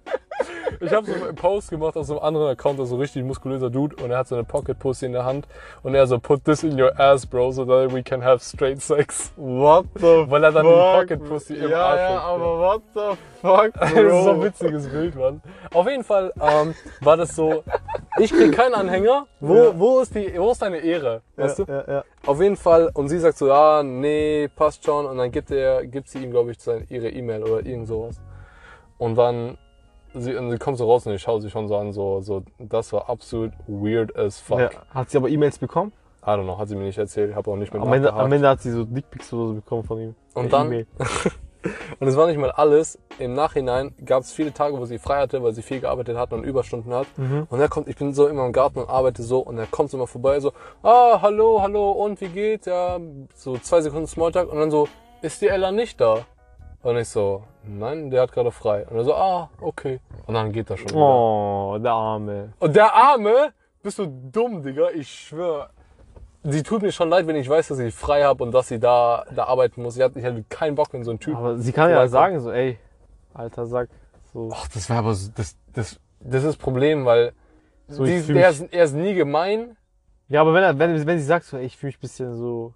Ich habe so einen Post gemacht aus einem anderen Account, also richtig muskulöser Dude, und er hat so eine Pocket Pussy in der Hand und er so, put this in your ass, bro, so that we can have straight sex.
What the
Weil er dann die
fuck?
Pocket Pussy im
ja,
Arsch
Ja, aber what the fuck,
Das ist so ein
Bro?
witziges Bild, Mann. Auf jeden Fall ähm, war das so, ich krieg keinen Anhänger. Wo,
Ja.
wo, ist die, wo ist deine Ehre? Weißt
ja,
du?
ja, ja.
Auf jeden Fall. Und sie sagt so, ja, nee, passt schon. Und dann gibt, er, gibt sie ihm, glaube ich, seine, ihre E-Mail oder irgend sowas. Und dann, sie, sie kommt so raus und ich schaue sie schon so an, so, so, das war absolut weird as fuck.
ja. Hat sie aber E-Mails bekommen?
I don't know, hat sie mir nicht erzählt, habe auch nicht mehr
Am Ende, am Ende hat sie so Dickpics oder so bekommen von ihm.
Und dann-
E-Mail.
Und es war nicht mal alles. Im Nachhinein gab es viele Tage, wo sie frei hatte, weil sie viel gearbeitet hat und Überstunden hat.
Mhm.
Und er kommt, ich bin so immer im Garten und arbeite so und er kommt so immer vorbei, so, ah, hallo, hallo, und wie geht's? Ja, so zwei Sekunden Smalltalk und dann so, ist die Ella nicht da? Und ich so, nein, der hat gerade frei. Und er so, ah, okay. Und dann geht er schon. wieder.
Oh, der Arme.
Und der Arme, bist du dumm, Digga, ich schwör. Sie tut mir schon leid, wenn ich weiß, dass ich frei habe und dass sie da, da arbeiten muss. Ich hatte, ich hatte keinen Bock, wenn so ein Typ
Aber sie kann ja sagen so, ey, alter Sack. So.
Ach, das wäre aber so, das, das, das ist das Problem, weil
So,
die, er,
mich-
ist, er ist nie gemein.
Ja, aber wenn, er, wenn, wenn sie sagt so, ey, ich fühle mich ein bisschen so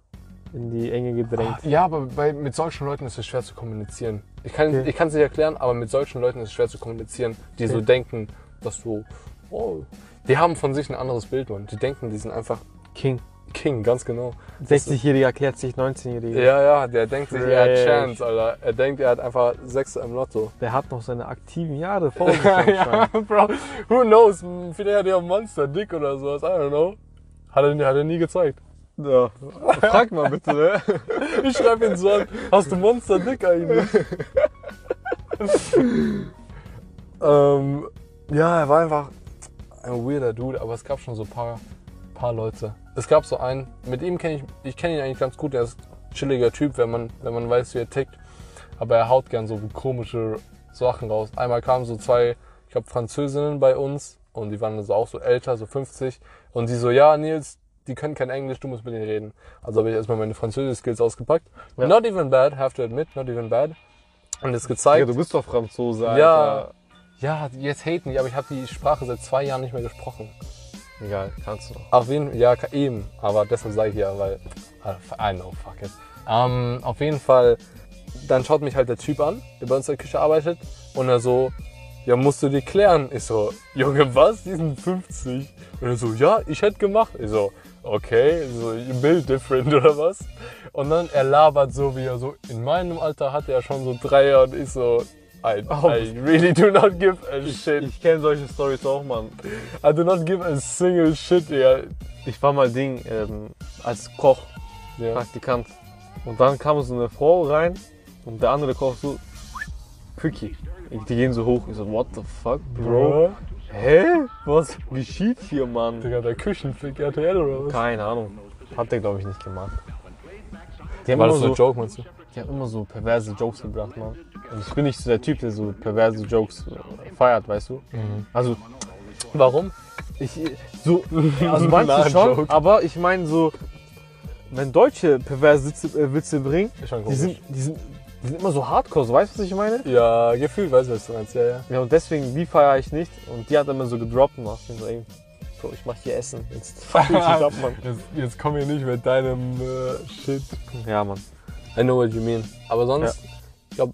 in die Enge gedrängt.
Ja, aber bei, mit solchen Leuten ist es schwer zu kommunizieren. Ich kann
Okay.
es nicht erklären, aber mit solchen Leuten ist es schwer zu kommunizieren, die so
Okay.
denken, dass du, oh, die haben von sich ein anderes Bild, Mann. Die denken, die sind einfach
King.
King, ganz genau.
60-Jähriger erklärt sich 19-Jähriger.
Ja, ja, der denkt sich, er hat
Fresh.
Chance, Alter. Er denkt, er hat einfach Sechs im Lotto.
Der hat noch seine aktiven Jahre vor sich.
ja. Bro, who knows? Vielleicht hat er ein Monster Dick oder sowas, I don't know. Hat er, hat er nie gezeigt.
Ja. Frag mal bitte, ne?
Ich schreibe ihn so an, hast du Monster Dick eigentlich? ähm, ja, er war einfach ein weirder Dude, aber es gab schon so ein paar, paar Leute. Es gab so einen, mit ihm kenne ich, ich kenne ihn eigentlich ganz gut, er ist ein chilliger Typ, wenn man, wenn man weiß, wie er tickt. Aber er haut gern so komische Sachen raus. Einmal kamen so zwei, ich glaube, Französinnen bei uns und die waren so auch so älter, so 50. Und sie so, ja, Nils, die können kein Englisch, du musst mit ihnen reden. Also habe ich erstmal meine Französisch-Skills ausgepackt.
Ja.
Not even bad, have to admit, not even bad. Und es
Ja,
gezeigt.
du bist doch Franzose,
Ja,
Alter.
ja, jetzt haten die, aber ich habe die Sprache seit zwei Jahren nicht mehr gesprochen.
Egal, kannst du noch.
Auf jeden ja, eben, aber deshalb sage ich ja, weil, I know, fuck it. Ähm, auf jeden Fall, dann schaut mich halt der Typ an, der bei uns in der Küche arbeitet und er so, ja, musst du die klären. Ich so, Junge, was? Die sind 50. Und er so, ja, ich hätte gemacht. Ich so, okay, so, you build different oder was? Und dann, er labert so, wie er so, in meinem Alter hatte er schon so Dreier und ich so, I, I really do not give a shit.
Ich kenne solche Stories auch, Mann.
I do not give a single shit, ja.
Ich war mal Ding ähm, als Koch,
ja.
Praktikant. Und dann kam so eine Frau rein und der andere Koch so, Quickie. Die gehen so hoch. Ich so, what the fuck, Bro? Hä? Was geschieht hier, Mann?
Digga, der Küchenflick RTL oder was?
Keine Ahnung. Hat der, glaube ich, nicht gemacht. Die haben,
War
immer
das so ein Joke, meinst du?
die haben immer so perverse Jokes gebracht, Mann. Und ich bin nicht so der Typ, der so perverse Jokes äh, feiert, weißt du? Also,
Warum?
ich, so, also manche schon,
Joke.
aber ich meine so, wenn Deutsche perverse Witze, äh, Witze bringen,
schon
die sind, die, sind, die sind immer so hardcore, so, weißt du, was ich meine?
Ja, gefühlt, weißt du, was du meinst, ja, ja.
Ja, und deswegen, die feiere ich nicht. Und die hat immer so gedroppt und ich so, ey, Bro, ich mach hier Essen. Jetzt fuck ich dich ab, Mann.
Jetzt, jetzt komm hier nicht mit deinem äh, Shit.
Ja, Mann.
I know what you mean. Aber sonst, ich glaube,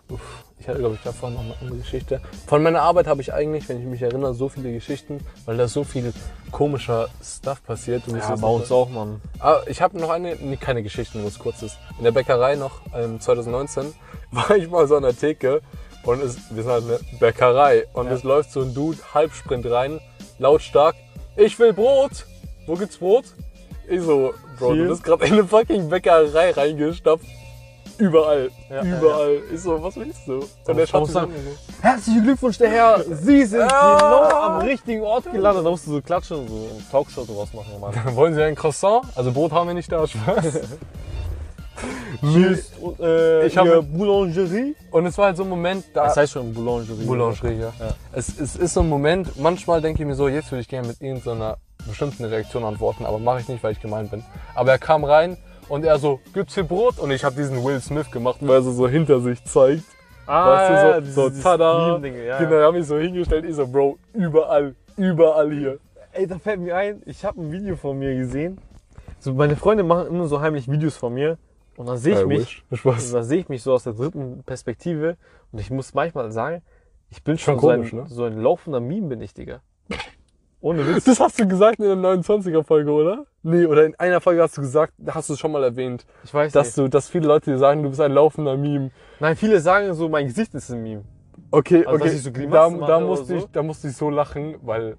ich hatte, glaube ich, davor noch eine andere Geschichte. Von meiner Arbeit habe ich eigentlich, wenn ich mich erinnere, so viele Geschichten, weil da so viel komischer Stuff passiert. Du
Ja, bei uns auch, Mann.
Ah, ich habe noch eine, nee, keine Geschichte, nur was kurzes. In der Bäckerei noch, ähm, 2019, war ich mal so an der Theke und es, wir sind halt eine Bäckerei und
Ja.
es läuft so ein Dude, Halbsprint rein, lautstark, ich will Brot, wo gibt's Brot? Ich so, Bro,
Hier?
du bist gerade in eine fucking Bäckerei reingestapft. Überall,
Ja,
überall. Ich so, was willst du? Und der und so,
Herzlichen Glückwunsch, der Herr. Sie sind
Ja.
genau am richtigen Ort gelandet. Da musst du so klatschen und so einen Talkshow draus machen, Mann.
Wollen Sie ein Croissant? Also Brot haben wir nicht da, Spaß.
Ist äh,
Ich habe-
Boulangerie.
Und es war halt so ein Moment, da...
Das heißt schon Boulangerie.
Boulangerie, ja.
Ja.
Es, es ist so ein Moment, manchmal denke ich mir so, jetzt würde ich gerne mit irgendeiner bestimmten Reaktion antworten, aber mache ich nicht, weil ich gemein bin. Aber er kam rein und er so, gibt's hier Brot? Und ich habe diesen Will Smith gemacht, weil er so, so hinter sich zeigt.
Ah,
weißt du, so,
ja,
so
dieses
tada.
Meme-Ding, ja.
Genau, er hat mich so hingestellt, ich so, Bro, überall, überall hier.
Ey, da fällt mir ein, ich habe ein Video von mir gesehen. So, meine Freunde machen immer so heimlich Videos von mir. Und dann sehe ich
I
mich, und dann sehe ich mich so aus der dritten Perspektive. Und ich muss manchmal sagen, ich bin schon,
Schon
so,
komisch,
ein,
ne?
so ein laufender Meme, bin ich, Digga. Ohne Witz.
Das hast du gesagt in der 29er Folge, oder? Nee, oder in einer Folge hast du gesagt, hast du es schon mal erwähnt,
Ich weiß
dass
nicht.
du, dass viele Leute dir sagen, du bist ein laufender Meme.
Nein, viele sagen so, mein Gesicht ist ein Meme.
Okay,
Also,
okay.
so
da, da, musste
so?
ich, da musste ich so lachen, weil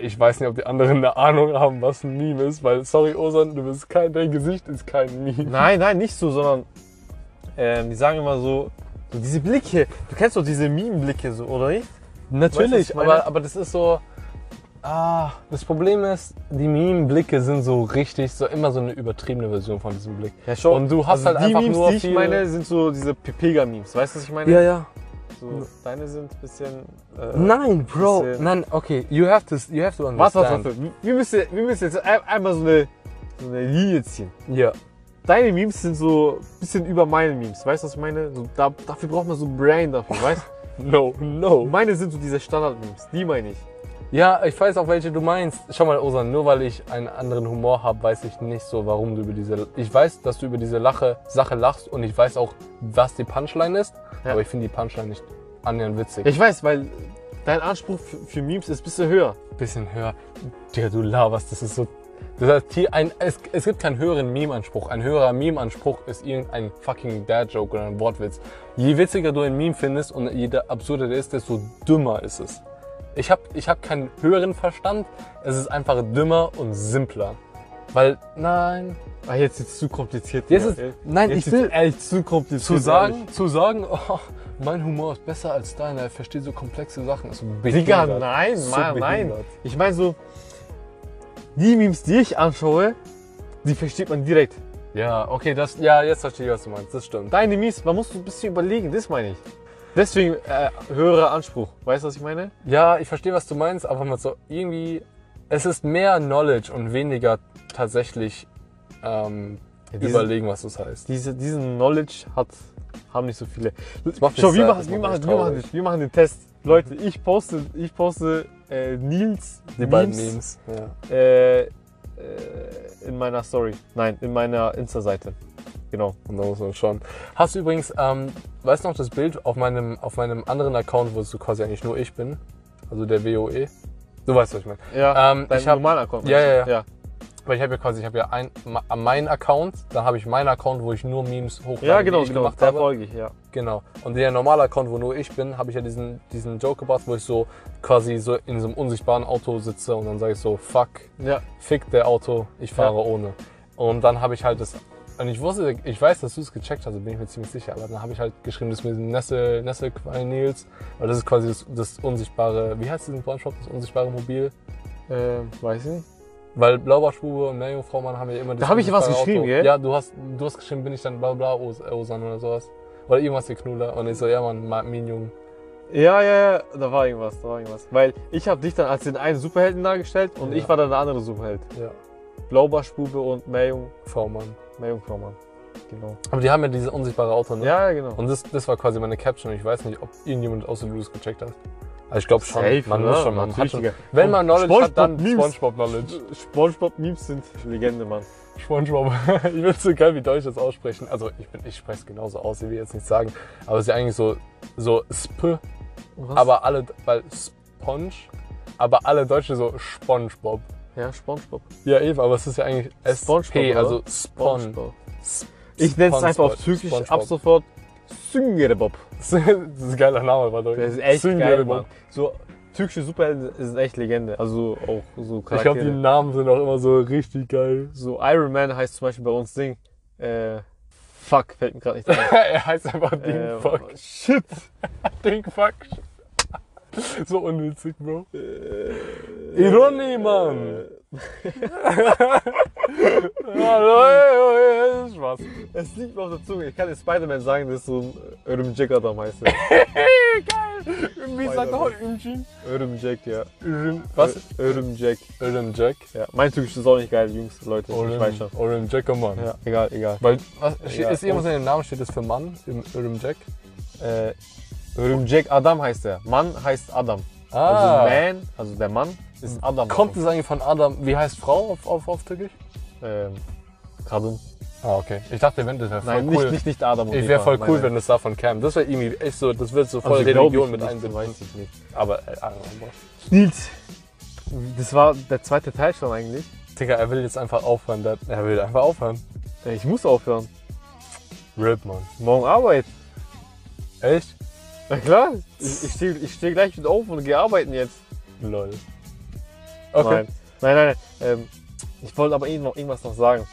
ich weiß nicht, ob die anderen eine Ahnung haben, was ein Meme ist, weil, sorry, Osan, du bist kein, dein Gesicht ist kein Meme.
Nein, nein, nicht so, sondern ähm, die sagen immer so, so diese Blicke. Du kennst doch diese Meme-Blicke so, oder nicht? Weißt
Natürlich,
ich meine?
aber, aber das ist so. Ah, das Problem ist, die Meme-Blicke sind so richtig, so immer so eine übertriebene Version von diesem Blick.
Ja, schon.
Und du hast
also
halt
die
einfach
Memes,
nur
die ich
viel-
meine, sind so diese Pepega-Memes. Weißt du, was ich meine?
ja.
So, deine sind ein bisschen. Äh,
Nein, Bro.
bisschen-
Nein, okay. You have to, you have to
Warte,
understand.
warte, warte. Wir müssen, wir müssen jetzt ein- einmal so eine, so eine Linie ziehen.
Ja.
Deine Memes sind so ein bisschen über meine Memes. Weißt du, was ich meine? So, da, dafür braucht man so ein Brain dafür, weißt du?
No, no.
Meine sind so diese Standard-Memes. Die meine ich.
Ja, ich weiß auch, welche du meinst. Schau mal, Osan, nur weil ich einen anderen Humor habe, weiß ich nicht so, warum du über diese. Ich weiß, dass du über diese Lache, Sache lachst und ich weiß auch, was die Punchline ist,
Ja.
aber ich finde die Punchline nicht annähernd witzig.
Ich weiß, weil dein Anspruch für, für Memes ist ein bisschen höher.
bisschen höher. Digga, du laberst, das ist so. Das heißt, hier ein, es, es gibt keinen höheren Meme-Anspruch. Ein höherer Meme-Anspruch ist irgendein fucking Dad-Joke oder ein Wortwitz. Je witziger du ein Meme findest und je absurder der ist, desto dümmer ist es. Ich habe ich hab keinen höheren Verstand, es ist einfach dümmer und simpler. Weil, nein,
Ah, jetzt ist es zu kompliziert.
Jetzt ist- nein,
jetzt
ich will-
echt zu kompliziert.
zu sagen, zu sagen, oh, mein Humor ist besser als deiner, er versteht so komplexe Sachen, ist so
Digga, nein,
So
Mann, nein. Ich meine so, die Memes, die ich anschaue, die versteht man direkt.
Ja, okay, das, ja, jetzt verstehe ich, was du meinst, das stimmt.
Deine Memes, man muss so ein bisschen überlegen, das meine ich. Deswegen äh, höherer Anspruch. Weißt du, was ich meine?
Ja, ich verstehe, was du meinst, aber mal so irgendwie, es ist mehr Knowledge und weniger tatsächlich ähm,
Ja, diese-
überlegen, was das heißt.
Diese, diesen Knowledge hat, haben nicht so viele. Schau, wir machen, wir, machen, wir, machen, wir machen den Test. Leute, ich poste, ich poste äh, Nils
Die beiden Memes. Ja.
äh, äh, in meiner Story. Nein, in meiner Insta-Seite. Genau.
Und da muss man schauen. Hast du übrigens, ähm, weißt du noch das Bild auf meinem, auf meinem anderen Account, wo es so quasi eigentlich nur ich bin? Also der WoE? Du weißt, was ich meine.
Ja,
Ähm,
dein
ich hab-
normaler Account.
Ja, ja, ja.
ja.
Weil ich habe ja quasi, ich habe ja ein, meinen Account, dann habe ich meinen Account, wo ich nur Memes hochlade,
Ja, genau,
die ich
genau.
gemacht
Der
habe.
folge ich, ja.
Genau. Und der normale Account, wo nur ich bin, habe ich ja diesen, diesen Joke gebracht, wo ich so quasi so in so einem unsichtbaren Auto sitze und dann sage ich so, fuck,
Ja.
fick der Auto, ich fahre
Ja.
ohne. Und dann habe ich halt das, und ich wusste, ich weiß, dass du es gecheckt hast, bin ich mir ziemlich sicher, aber dann habe ich halt geschrieben, das ist mit Nessel, Nesselquai Nils, weil das ist quasi das, das unsichtbare, wie heißt diesen Spongebob, das unsichtbare Mobil?
Ähm, weiß ich nicht.
Weil Blaubarschbube und Meerjungfrau Mann haben ja immer das
Da hab ich was geschrieben,
Auto.
gell?
Ja, du hast, du hast geschrieben, bin ich dann bla bla Os- Osan oder sowas. Oder irgendwas der Knuller. Und ich so, ja Mann, Ma- Minjung.
Ja, ja, ja, da war irgendwas, da war irgendwas. Weil ich habe dich dann als den einen Superhelden dargestellt und
Ja.
ich war dann der andere Superheld.
Ja,
Blaubarschbube und Meerjung,
V-Mann.
Meerjungfraumann. Genau.
Aber die haben ja dieses unsichtbare Auto, ne?
Ja, genau.
Und das, das war quasi meine Caption. Ich weiß nicht, ob irgendjemand außer das gecheckt hast. Also ich glaube schon.
Safe,
man
oder?
muss schon, man hat schon. Wenn man Knowledge hat, dann
SpongeBob-Memes.
Spongebob Knowledge.
Spongebob-Memes sind Legende, Mann.
Spongebob. ich finde so geil, wie Deutsch das aussprechen. Also ich, bin- ich spreche es genauso aus, ich will jetzt nicht sagen. Aber es ist ja eigentlich so, so Sp,
Was?
aber alle, weil Sponge, aber alle Deutsche so Spongebob.
Ja, Spongebob.
Ja, eben, aber es ist ja eigentlich
SpongeBob,
SP, also Spon.
Spongebob.
Sp-
Ich nenne es einfach auf. Türkisch ab sofort Süngerebob.
Das ist ein geiler Name, war doch.
Das ist echt geil. Mann. So, türkische Superhelden sind echt Legende. Also auch so
Ich glaube, die
Charaktere.
Namen sind auch immer so richtig geil.
so Iron Man heißt zum Beispiel bei uns Ding. Äh, fuck, fällt mir gerade nicht ein.
er heißt einfach
äh,
Dingfuck.
Shit.
Dingfuck. So unnützig, Bro. Ironie, Mann. Ist Spaß.
Es liegt mir auf der Zunge. Ich kann dir Spider-Man sagen, das ist so ein Örüm Jack Adam heißt der.
Geil. Wie sagt er heute Imjin?
Örüm Jack, ja.
Was?
Örüm Jack.
Urim Jack.
Ja. Mein Türkisch ist auch nicht geil, Jungs, Leute.
Urim Jack, oh Mann.
Ja, egal, egal.
Weil, was,
Ja,
ist irgendwas in dem Namen, steht das für Mann? Im Jack?
Äh, Örüm Jack Adam heißt er. Mann heißt Adam.
Ah.
Also Man, also der Mann ist Adam.
Kommt es eigentlich von Adam? Wie heißt Frau auf, auf, auf Türkisch?
Ähm, Kadın.
Ah, okay. Ich dachte, wenn das wäre voll
Nein,
cool.
nicht, nicht, nicht Adam. und
ich wäre voll
Nein,
cool,
nein.
wenn das davon käme. Das wäre irgendwie echt so, das wird so voll
Also,
Religion mit einbinden.
Weiß ich nicht.
Aber, äh.
Nils, das war der zweite Teil schon eigentlich.
Digga, er will jetzt einfach aufhören. Er will einfach aufhören.
Ich muss aufhören.
Rip, Mann.
Morgen Arbeit.
Echt?
Na klar, ich, ich stehe ich steh gleich wieder auf und gehe arbeiten jetzt.
Lol. Okay.
Nein, nein, nein. Ähm, ich wollte aber eh noch irgendwas noch sagen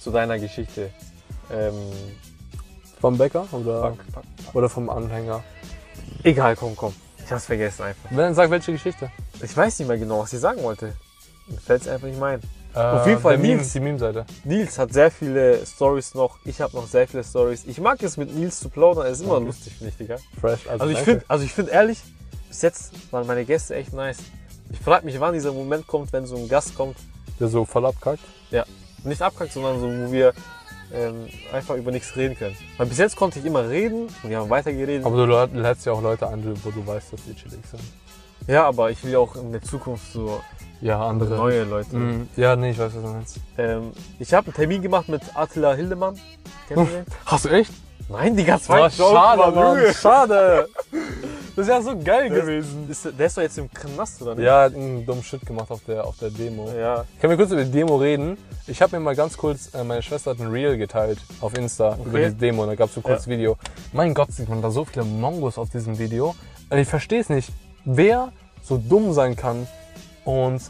zu deiner Geschichte. Ähm,
Vom Bäcker oder,
fuck, fuck, fuck.
oder vom Anhänger?
Egal, komm, komm. Ich hab's vergessen einfach.
Wenn, sag welche Geschichte.
Ich weiß nicht mehr genau, was ich sagen wollte. Mir fällt's einfach nicht mehr ein.
Äh,
Auf jeden Fall
der Meme,
Nils.
die Meme-Seite.
Nils hat sehr viele Stories noch. Ich habe noch sehr viele Stories. Ich mag es mit Nils zu plaudern. Es ist immer
Okay.
lustig, finde ich, Digga.
Fresh. Also,
Also ich finde, also ich finde ehrlich, bis jetzt waren meine Gäste echt nice. Ich frage mich, wann dieser Moment kommt, wenn so ein Gast kommt,
Der so voll abkackt.
nicht abkackt, sondern so, wo wir ähm, einfach über nichts reden können. Weil bis jetzt konnte ich immer reden und wir haben weiter geredet.
Aber du lä- lädst ja auch Leute ein, wo du weißt, dass die chillig sind.
ja, aber ich will auch in der Zukunft so
Ja, andere.
neue Leute.
Mhm. Ja, nee, ich weiß, was du meinst.
Ähm, ich habe einen Termin gemacht mit Attila Hildemann. Kennt ihr den?
Hast du echt?
Nein, Digga, zwei
Oh, schade, Mann. Schade. Das ist ja so geil
Der
gewesen.
ist, der ist doch jetzt im Knast, oder nicht?
Ja, hat einen dummen Shit gemacht auf der, auf der Demo.
Ja.
Können wir kurz über die Demo reden? Ich habe mir mal ganz kurz, äh, meine Schwester hat ein Reel geteilt auf Insta über
Okay.
diese Demo. Da gab es so kurz Video. Mein Gott, sieht man da so viele Mongos auf diesem Video. Und ich verstehe es nicht. Wer so dumm sein kann und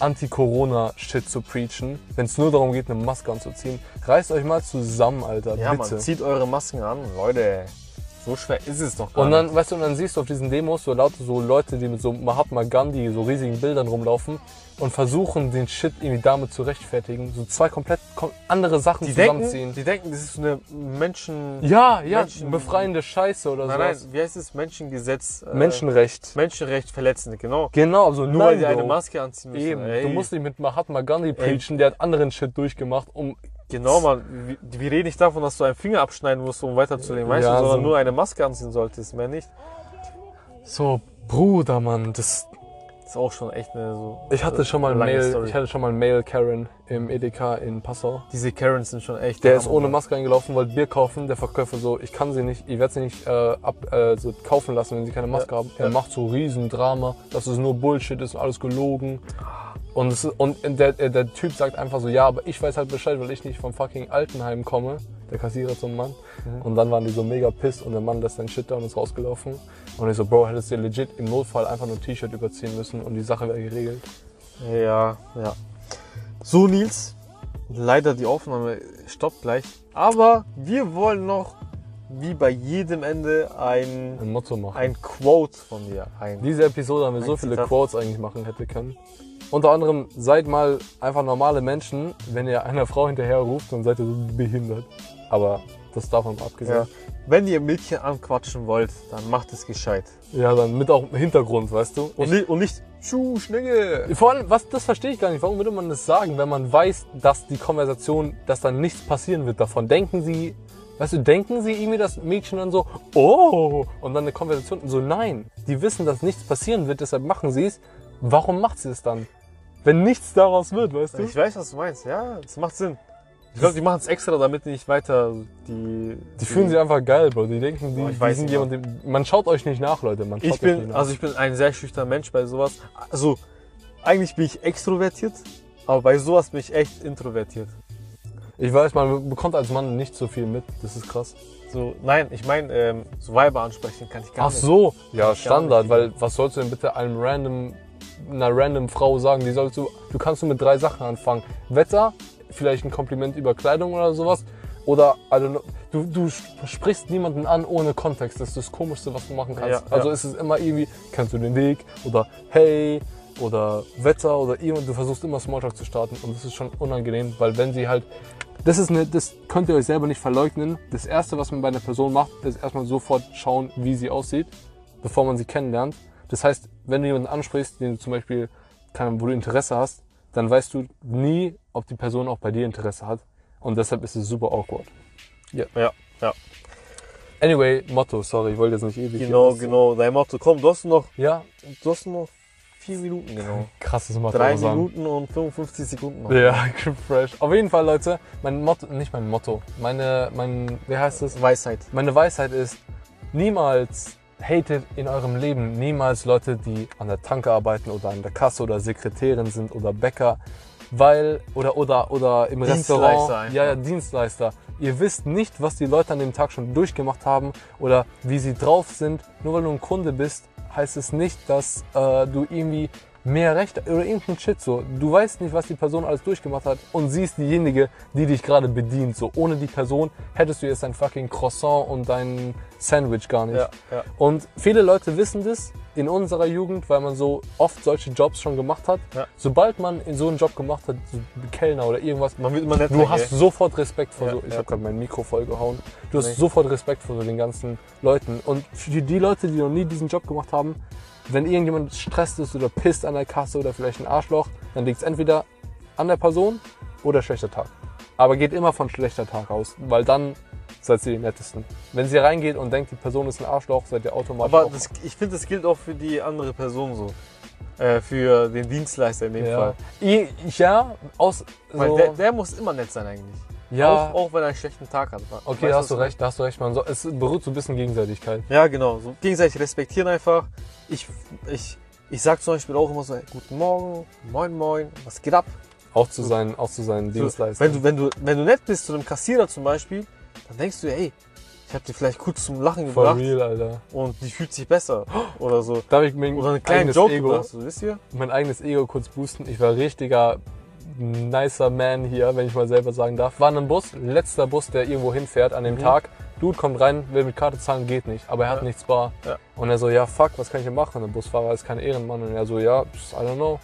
Anti-Corona-Shit zu preachen, wenn es nur darum geht, eine Maske anzuziehen. Reißt euch mal zusammen, Alter.
Ja,
bitte.
man, zieht eure Masken an. Leute, so schwer ist es doch gar
Und
nicht.
dann, weißt du, und dann siehst du auf diesen Demos so lauter so Leute, die mit so Mahatma Gandhi, so riesigen Bildern rumlaufen und versuchen, den Shit irgendwie damit zu rechtfertigen. So zwei komplett kom andere Sachen
Die denken,
zusammenziehen.
die denken, das ist so eine Menschen...
ja, ja,
Menschen-
befreiende Scheiße oder
Nein, nein,
sowas.
wie heißt es? Menschengesetz. äh,
Menschenrecht.
Menschenrecht verletzende, genau.
Genau, also
Nur
nein,
weil die eine. Maske anziehen müssen.
Eben,
Ey,
du musst nicht mit Mahatma Gandhi preachen, der hat anderen Shit durchgemacht, um
Genau, man. Wir, reden nicht davon, dass du einen Finger abschneiden musst, um weiterzuleben, weißt
Ja,
du, sondern
so-
nur eine Maske anziehen solltest, mehr nicht.
so, Bruder, Mann, das,
ist auch schon echt eine so.
Ich hatte schon mal Mail,
Story.
ich hatte schon mal Mail Karen im Edeka in Passau.
Diese Karens sind schon echt.
Der ist
Hammer.
ohne Maske eingelaufen, wollte Bier kaufen. Der Verkäufer so, ich kann sie nicht, ich werde sie nicht äh, ab, äh, so kaufen lassen, wenn sie keine Maske
Ja,
haben. Er
ja.
macht so riesen Drama, dass es nur Bullshit ist, alles gelogen. Und, es, und der, der, Typ sagt einfach so, ja, aber ich weiß halt Bescheid, weil ich nicht vom fucking Altenheim komme. Der Kassierer zum Mann.
Mhm.
Und dann waren die so mega pissed und der Mann lässt seinen Shit da und ist rausgelaufen. Und ich so, Bro, hättest du dir legit im Notfall einfach nur ein T-Shirt überziehen müssen und die Sache wäre geregelt.
Ja, ja. So, Nils. Leider die Aufnahme stoppt gleich. Aber wir wollen noch, wie bei jedem Ende, ein,
Ein Motto machen.
ein Quote von dir. Ein,
Diese Episode haben wir so viele
Zitat.
Quotes eigentlich machen hätte können. Unter anderem, seid mal einfach normale Menschen. Wenn ihr einer Frau hinterher ruft, dann seid ihr so behindert. Aber das davon mal
ja.
abgesehen.
Wenn ihr Mädchen anquatschen wollt, dann macht es gescheit.
Ja. dann mit auch Hintergrund, weißt du?
Und, nicht, und nicht, Schuh, Schnecke.
Vor allem, was, das verstehe ich gar nicht. Warum würde man das sagen, wenn man weiß, dass die Konversation, dass dann nichts passieren wird davon? Denken Sie, weißt du, denken Sie irgendwie das Mädchen dann so, oh, und dann eine Konversation so, nein. Die wissen, dass nichts passieren wird, deshalb machen Sie es. Warum macht sie es dann? Wenn nichts daraus wird, weißt du?
Ich weiß, was du meinst. Ja, das macht Sinn. Ich glaube, die machen es extra, damit nicht weiter die.
Die fühlen sich einfach geil, Bro. Die denken, die,
Boah, ich
die
weiß
sind
nicht,
jemand, dem- man schaut euch nicht nach, Leute. Man schaut
Ich
euch nicht
bin,
nach.
also ich bin ein sehr schüchterner Mensch bei sowas. Also, eigentlich bin ich extrovertiert, aber bei sowas bin ich echt introvertiert.
ich weiß, man bekommt als Mann nicht so viel mit. Das ist krass.
So, nein, ich meine, ähm, so Weiber ansprechen kann ich gar
Ach
nicht.
so, ja, Standard, weil was sollst du denn bitte einem random, einer random Frau sagen? Die sollst du, du kannst du mit drei Sachen anfangen. Wetter, vielleicht ein Kompliment über Kleidung oder sowas. Oder, also, du, du sprichst niemanden an ohne Kontext. Das ist das Komischste, was du machen kannst.
Ja,
also
ja.
ist es immer irgendwie, kennst du den Weg? Oder hey, oder Wetter oder irgendwas. Du versuchst immer Smalltalk zu starten und das ist schon unangenehm, weil wenn sie halt das ist eine, das könnt ihr euch selber nicht verleugnen. Das erste, was man bei einer Person macht, ist erstmal sofort schauen, wie sie aussieht, bevor man sie kennenlernt. Das heißt, wenn du jemanden ansprichst, den du zum Beispiel, wo du Interesse hast, dann weißt du nie, ob die Person auch bei dir Interesse hat. Und deshalb ist es super awkward.
Ja, ja.
Anyway, Motto, sorry, ich wollte jetzt nicht ewig.
Genau, genau. Dein Motto. Komm, du hast noch,
Ja,
du hast noch vier Minuten, genau.
krasses Motto.
Drei. Minuten und 55 Sekunden noch.
Ja, fresh. Auf jeden Fall, Leute, mein Motto, nicht mein Motto, meine, mein, wie heißt es?
Weisheit.
Meine Weisheit ist, niemals hatet in eurem Leben niemals Leute, die an der Tanke arbeiten oder an der Kasse oder Sekretärin sind oder Bäcker, weil oder oder oder im
Dienstleister
Restaurant,
einfach.
ja, ja, Dienstleister. Ihr wisst nicht, was die Leute an dem Tag schon durchgemacht haben oder wie sie drauf sind. Nur weil du ein Kunde bist, heißt es nicht, dass äh, du irgendwie mehr Recht oder irgendein Shit so. Du weißt nicht, was die Person alles durchgemacht hat und sie ist diejenige, die dich gerade bedient. So ohne die Person hättest du jetzt dein fucking Croissant und dein Sandwich gar nicht.
Ja, ja.
Und viele Leute wissen das in unserer Jugend, weil man so oft solche Jobs schon gemacht hat.
Ja.
Sobald man in so einen Job gemacht hat, so Kellner oder irgendwas,
Man wird immer netter.
Du hast
gell?
sofort Respekt vor so. Ich
ja.
habe gerade mein Mikro vollgehauen. Du hast
Nee.
sofort Respekt vor so den ganzen Leuten. Und für die Leute, die noch nie diesen Job gemacht haben, wenn irgendjemand stresst ist oder pisst an der Kasse oder vielleicht ein Arschloch, dann liegt es entweder an der Person oder schlechter Tag. Aber geht immer von schlechter Tag aus, weil dann seid ihr die nettesten. Wenn sie reingeht und denkt, die Person ist ein Arschloch, seid ihr automatisch
Aber das, ich finde, das gilt auch für die andere Person so. Äh, für den Dienstleister in dem
ja.
Fall.
I- Ja, aus
Weil
so,
der, der muss immer nett sein eigentlich.
ja,
Auch, auch wenn er einen schlechten Tag hat.
okay, da hast du recht, da hast du recht, man. So, es beruht so ein bisschen Gegenseitigkeit.
Ja, genau. So gegenseitig respektieren einfach. Ich, ich, ich sag zum Beispiel auch immer so, hey, guten Morgen, moin moin, was geht ab?
Auch zu seinen, auch zu seinen
So,
Dienstleistern.
wenn, du, wenn, du, wenn du nett bist zu einem Kassierer zum Beispiel, dann denkst du, ey, ich habe dir vielleicht kurz zum Lachen
For
gebracht
real, Alter.
und die fühlt sich besser oder so.
Darf ich mir
Oder einen kleinen Joke
Ego,
gebracht, so, wisst ihr?
mein eigenes Ego kurz boosten? Ich war richtiger nicer Man hier, wenn ich mal selber sagen darf. War in einem Bus, letzter Bus, der irgendwo hinfährt an dem
Mhm.
Tag. Dude kommt rein, will mit Karte zahlen, geht nicht. Aber er hat
Ja.
nichts bar.
Ja.
Und er so, ja fuck, was kann ich denn machen? Und der Busfahrer ist kein Ehrenmann. Und er so, ja, I don't know.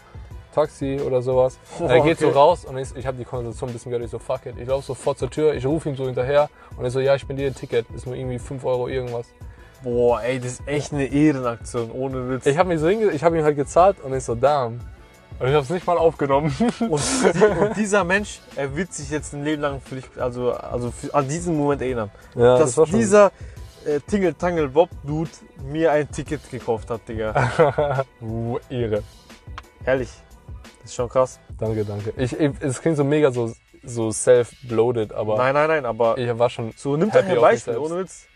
Taxi oder sowas. er geht so
okay.
raus und ich, ich habe die Konversation ein bisschen gehört. Ich so, fuck it. Ich laufe sofort zur Tür, ich rufe ihn so hinterher. Und er so, ja, ich bin dir ein Ticket. Ist nur irgendwie 5 Euro irgendwas.
Boah, ey, das ist echt eine Ehrenaktion, ohne Witz.
Ich habe mich so ich habe ihm halt gezahlt und ich so, damn. Und ich habe es nicht mal aufgenommen.
Und, und dieser Mensch, er wird sich jetzt ein Leben lang für dich, also, also für, an diesen Moment erinnern.
ja,
dass dieser äh, Tingle Tangle Bob Dude mir ein Ticket gekauft hat, Digga.
Uh, Ehre.
Ehrlich, das ist schon krass.
Danke, danke. Ich, es klingt so mega so, so self-bloated, aber
Nein, nein, nein, aber
ich war schon.
so nimm doch ein Beispiel, ohne Witz.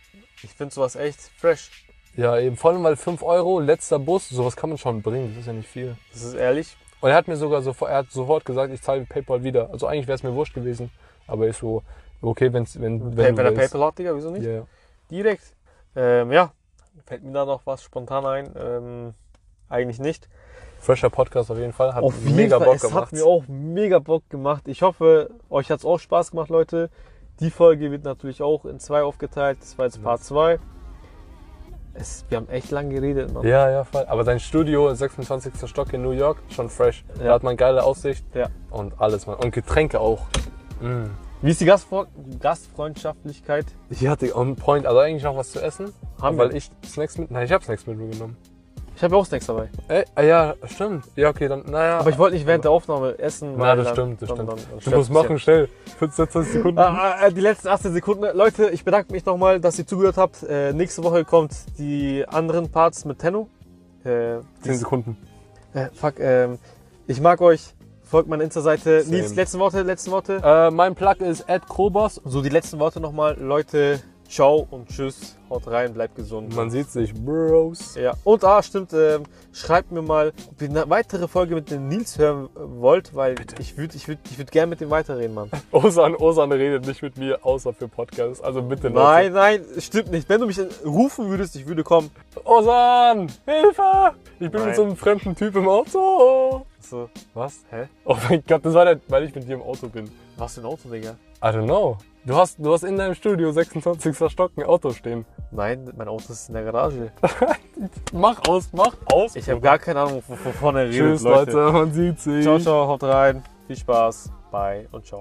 Ich finde sowas echt fresh.
Ja, eben. Vor allem, weil 5 Euro, letzter Bus, sowas kann man schon bringen. Das ist ja nicht viel.
Das ist ehrlich.
Und er hat mir sogar sofort, er hat sofort gesagt, ich zahle PayPal wieder. Also eigentlich wäre es mir wurscht gewesen. Aber ich so, okay, wenn's, wenn,
Wenn,
wenn,
wenn er. PayPal hat, Digga, wieso nicht?
Ja.
Direkt. Ähm, ja, fällt mir da noch was spontan ein? Ähm, eigentlich nicht.
Fresher Podcast auf jeden Fall. Hat
Auf jeden
mega
Fall,
Bock
es
gemacht.
hat mir auch mega Bock gemacht. Ich hoffe, euch hat es auch Spaß gemacht, Leute. Die Folge wird natürlich auch in zwei aufgeteilt. Das war jetzt Part 2. Es, wir haben echt lang geredet, Mann.
Ja, ja, voll. Aber dein Studio, 26. Stock in New York, schon fresh. Da
Ja.
hat man geile Aussicht.
Ja.
Und alles, man. Und Getränke auch. Mm.
Wie ist die Gastfre Gastfreundschaftlichkeit?
Ich hatte on point, also eigentlich noch was zu essen.
Haben
weil
wir.
ich Snacks mit. Nein, ich habe Snacks mitgenommen.
Ich habe auch Snacks dabei.
Ey, ah ja, stimmt. Ja, okay, dann, naja.
Aber ich wollte nicht während der Aufnahme essen.
Na, das stimmt, das
dann-
stimmt.
dann- dann
Du musst machen, schnell. 25 Sekunden.
Ah, ah, die letzten 18 Sekunden. Leute, ich bedanke mich nochmal, dass ihr zugehört habt. Äh, nächste Woche kommt die anderen Parts mit Tenno. Äh,
10 Sekunden.
äh, fuck, ähm, ich mag euch. Folgt meiner Insta-Seite. Nils, letzten Worte, letzten Worte.
Äh, mein Plug ist @krobos.
So, die letzten Worte nochmal. Leute, ciao und tschüss. Haut rein, bleibt gesund.
Man sieht sich, Bros.
Ja, und ah, stimmt, ähm, schreibt mir mal, ob ihr eine weitere Folge mit dem Nils hören wollt, weil ich würde ich würd, ich würd gerne mit ihm weiterreden, Mann.
Osan, Osan redet nicht mit mir, außer für Podcasts. Also bitte Leute.
Nein, nein, stimmt nicht. Wenn du mich rufen würdest, ich würde kommen.
Osan, Hilfe! Ich bin
Nein.
mit so einem fremden Typ im Auto.
So,
Was?
hä?
Oh mein Gott, das war der, weil ich mit dir im Auto bin.
Was für ein Auto, Digga?
I don't know. Du hast, du hast in deinem Studio 26. Stock ein Auto stehen.
Nein, mein Auto ist in der Garage.
Mach aus, mach aus.
Ich habe gar keine Ahnung, wovon er redet,
Tschüss, Leute. man sieht sich.
Ciao, ciao, haut rein. Viel Spaß. Bye und ciao.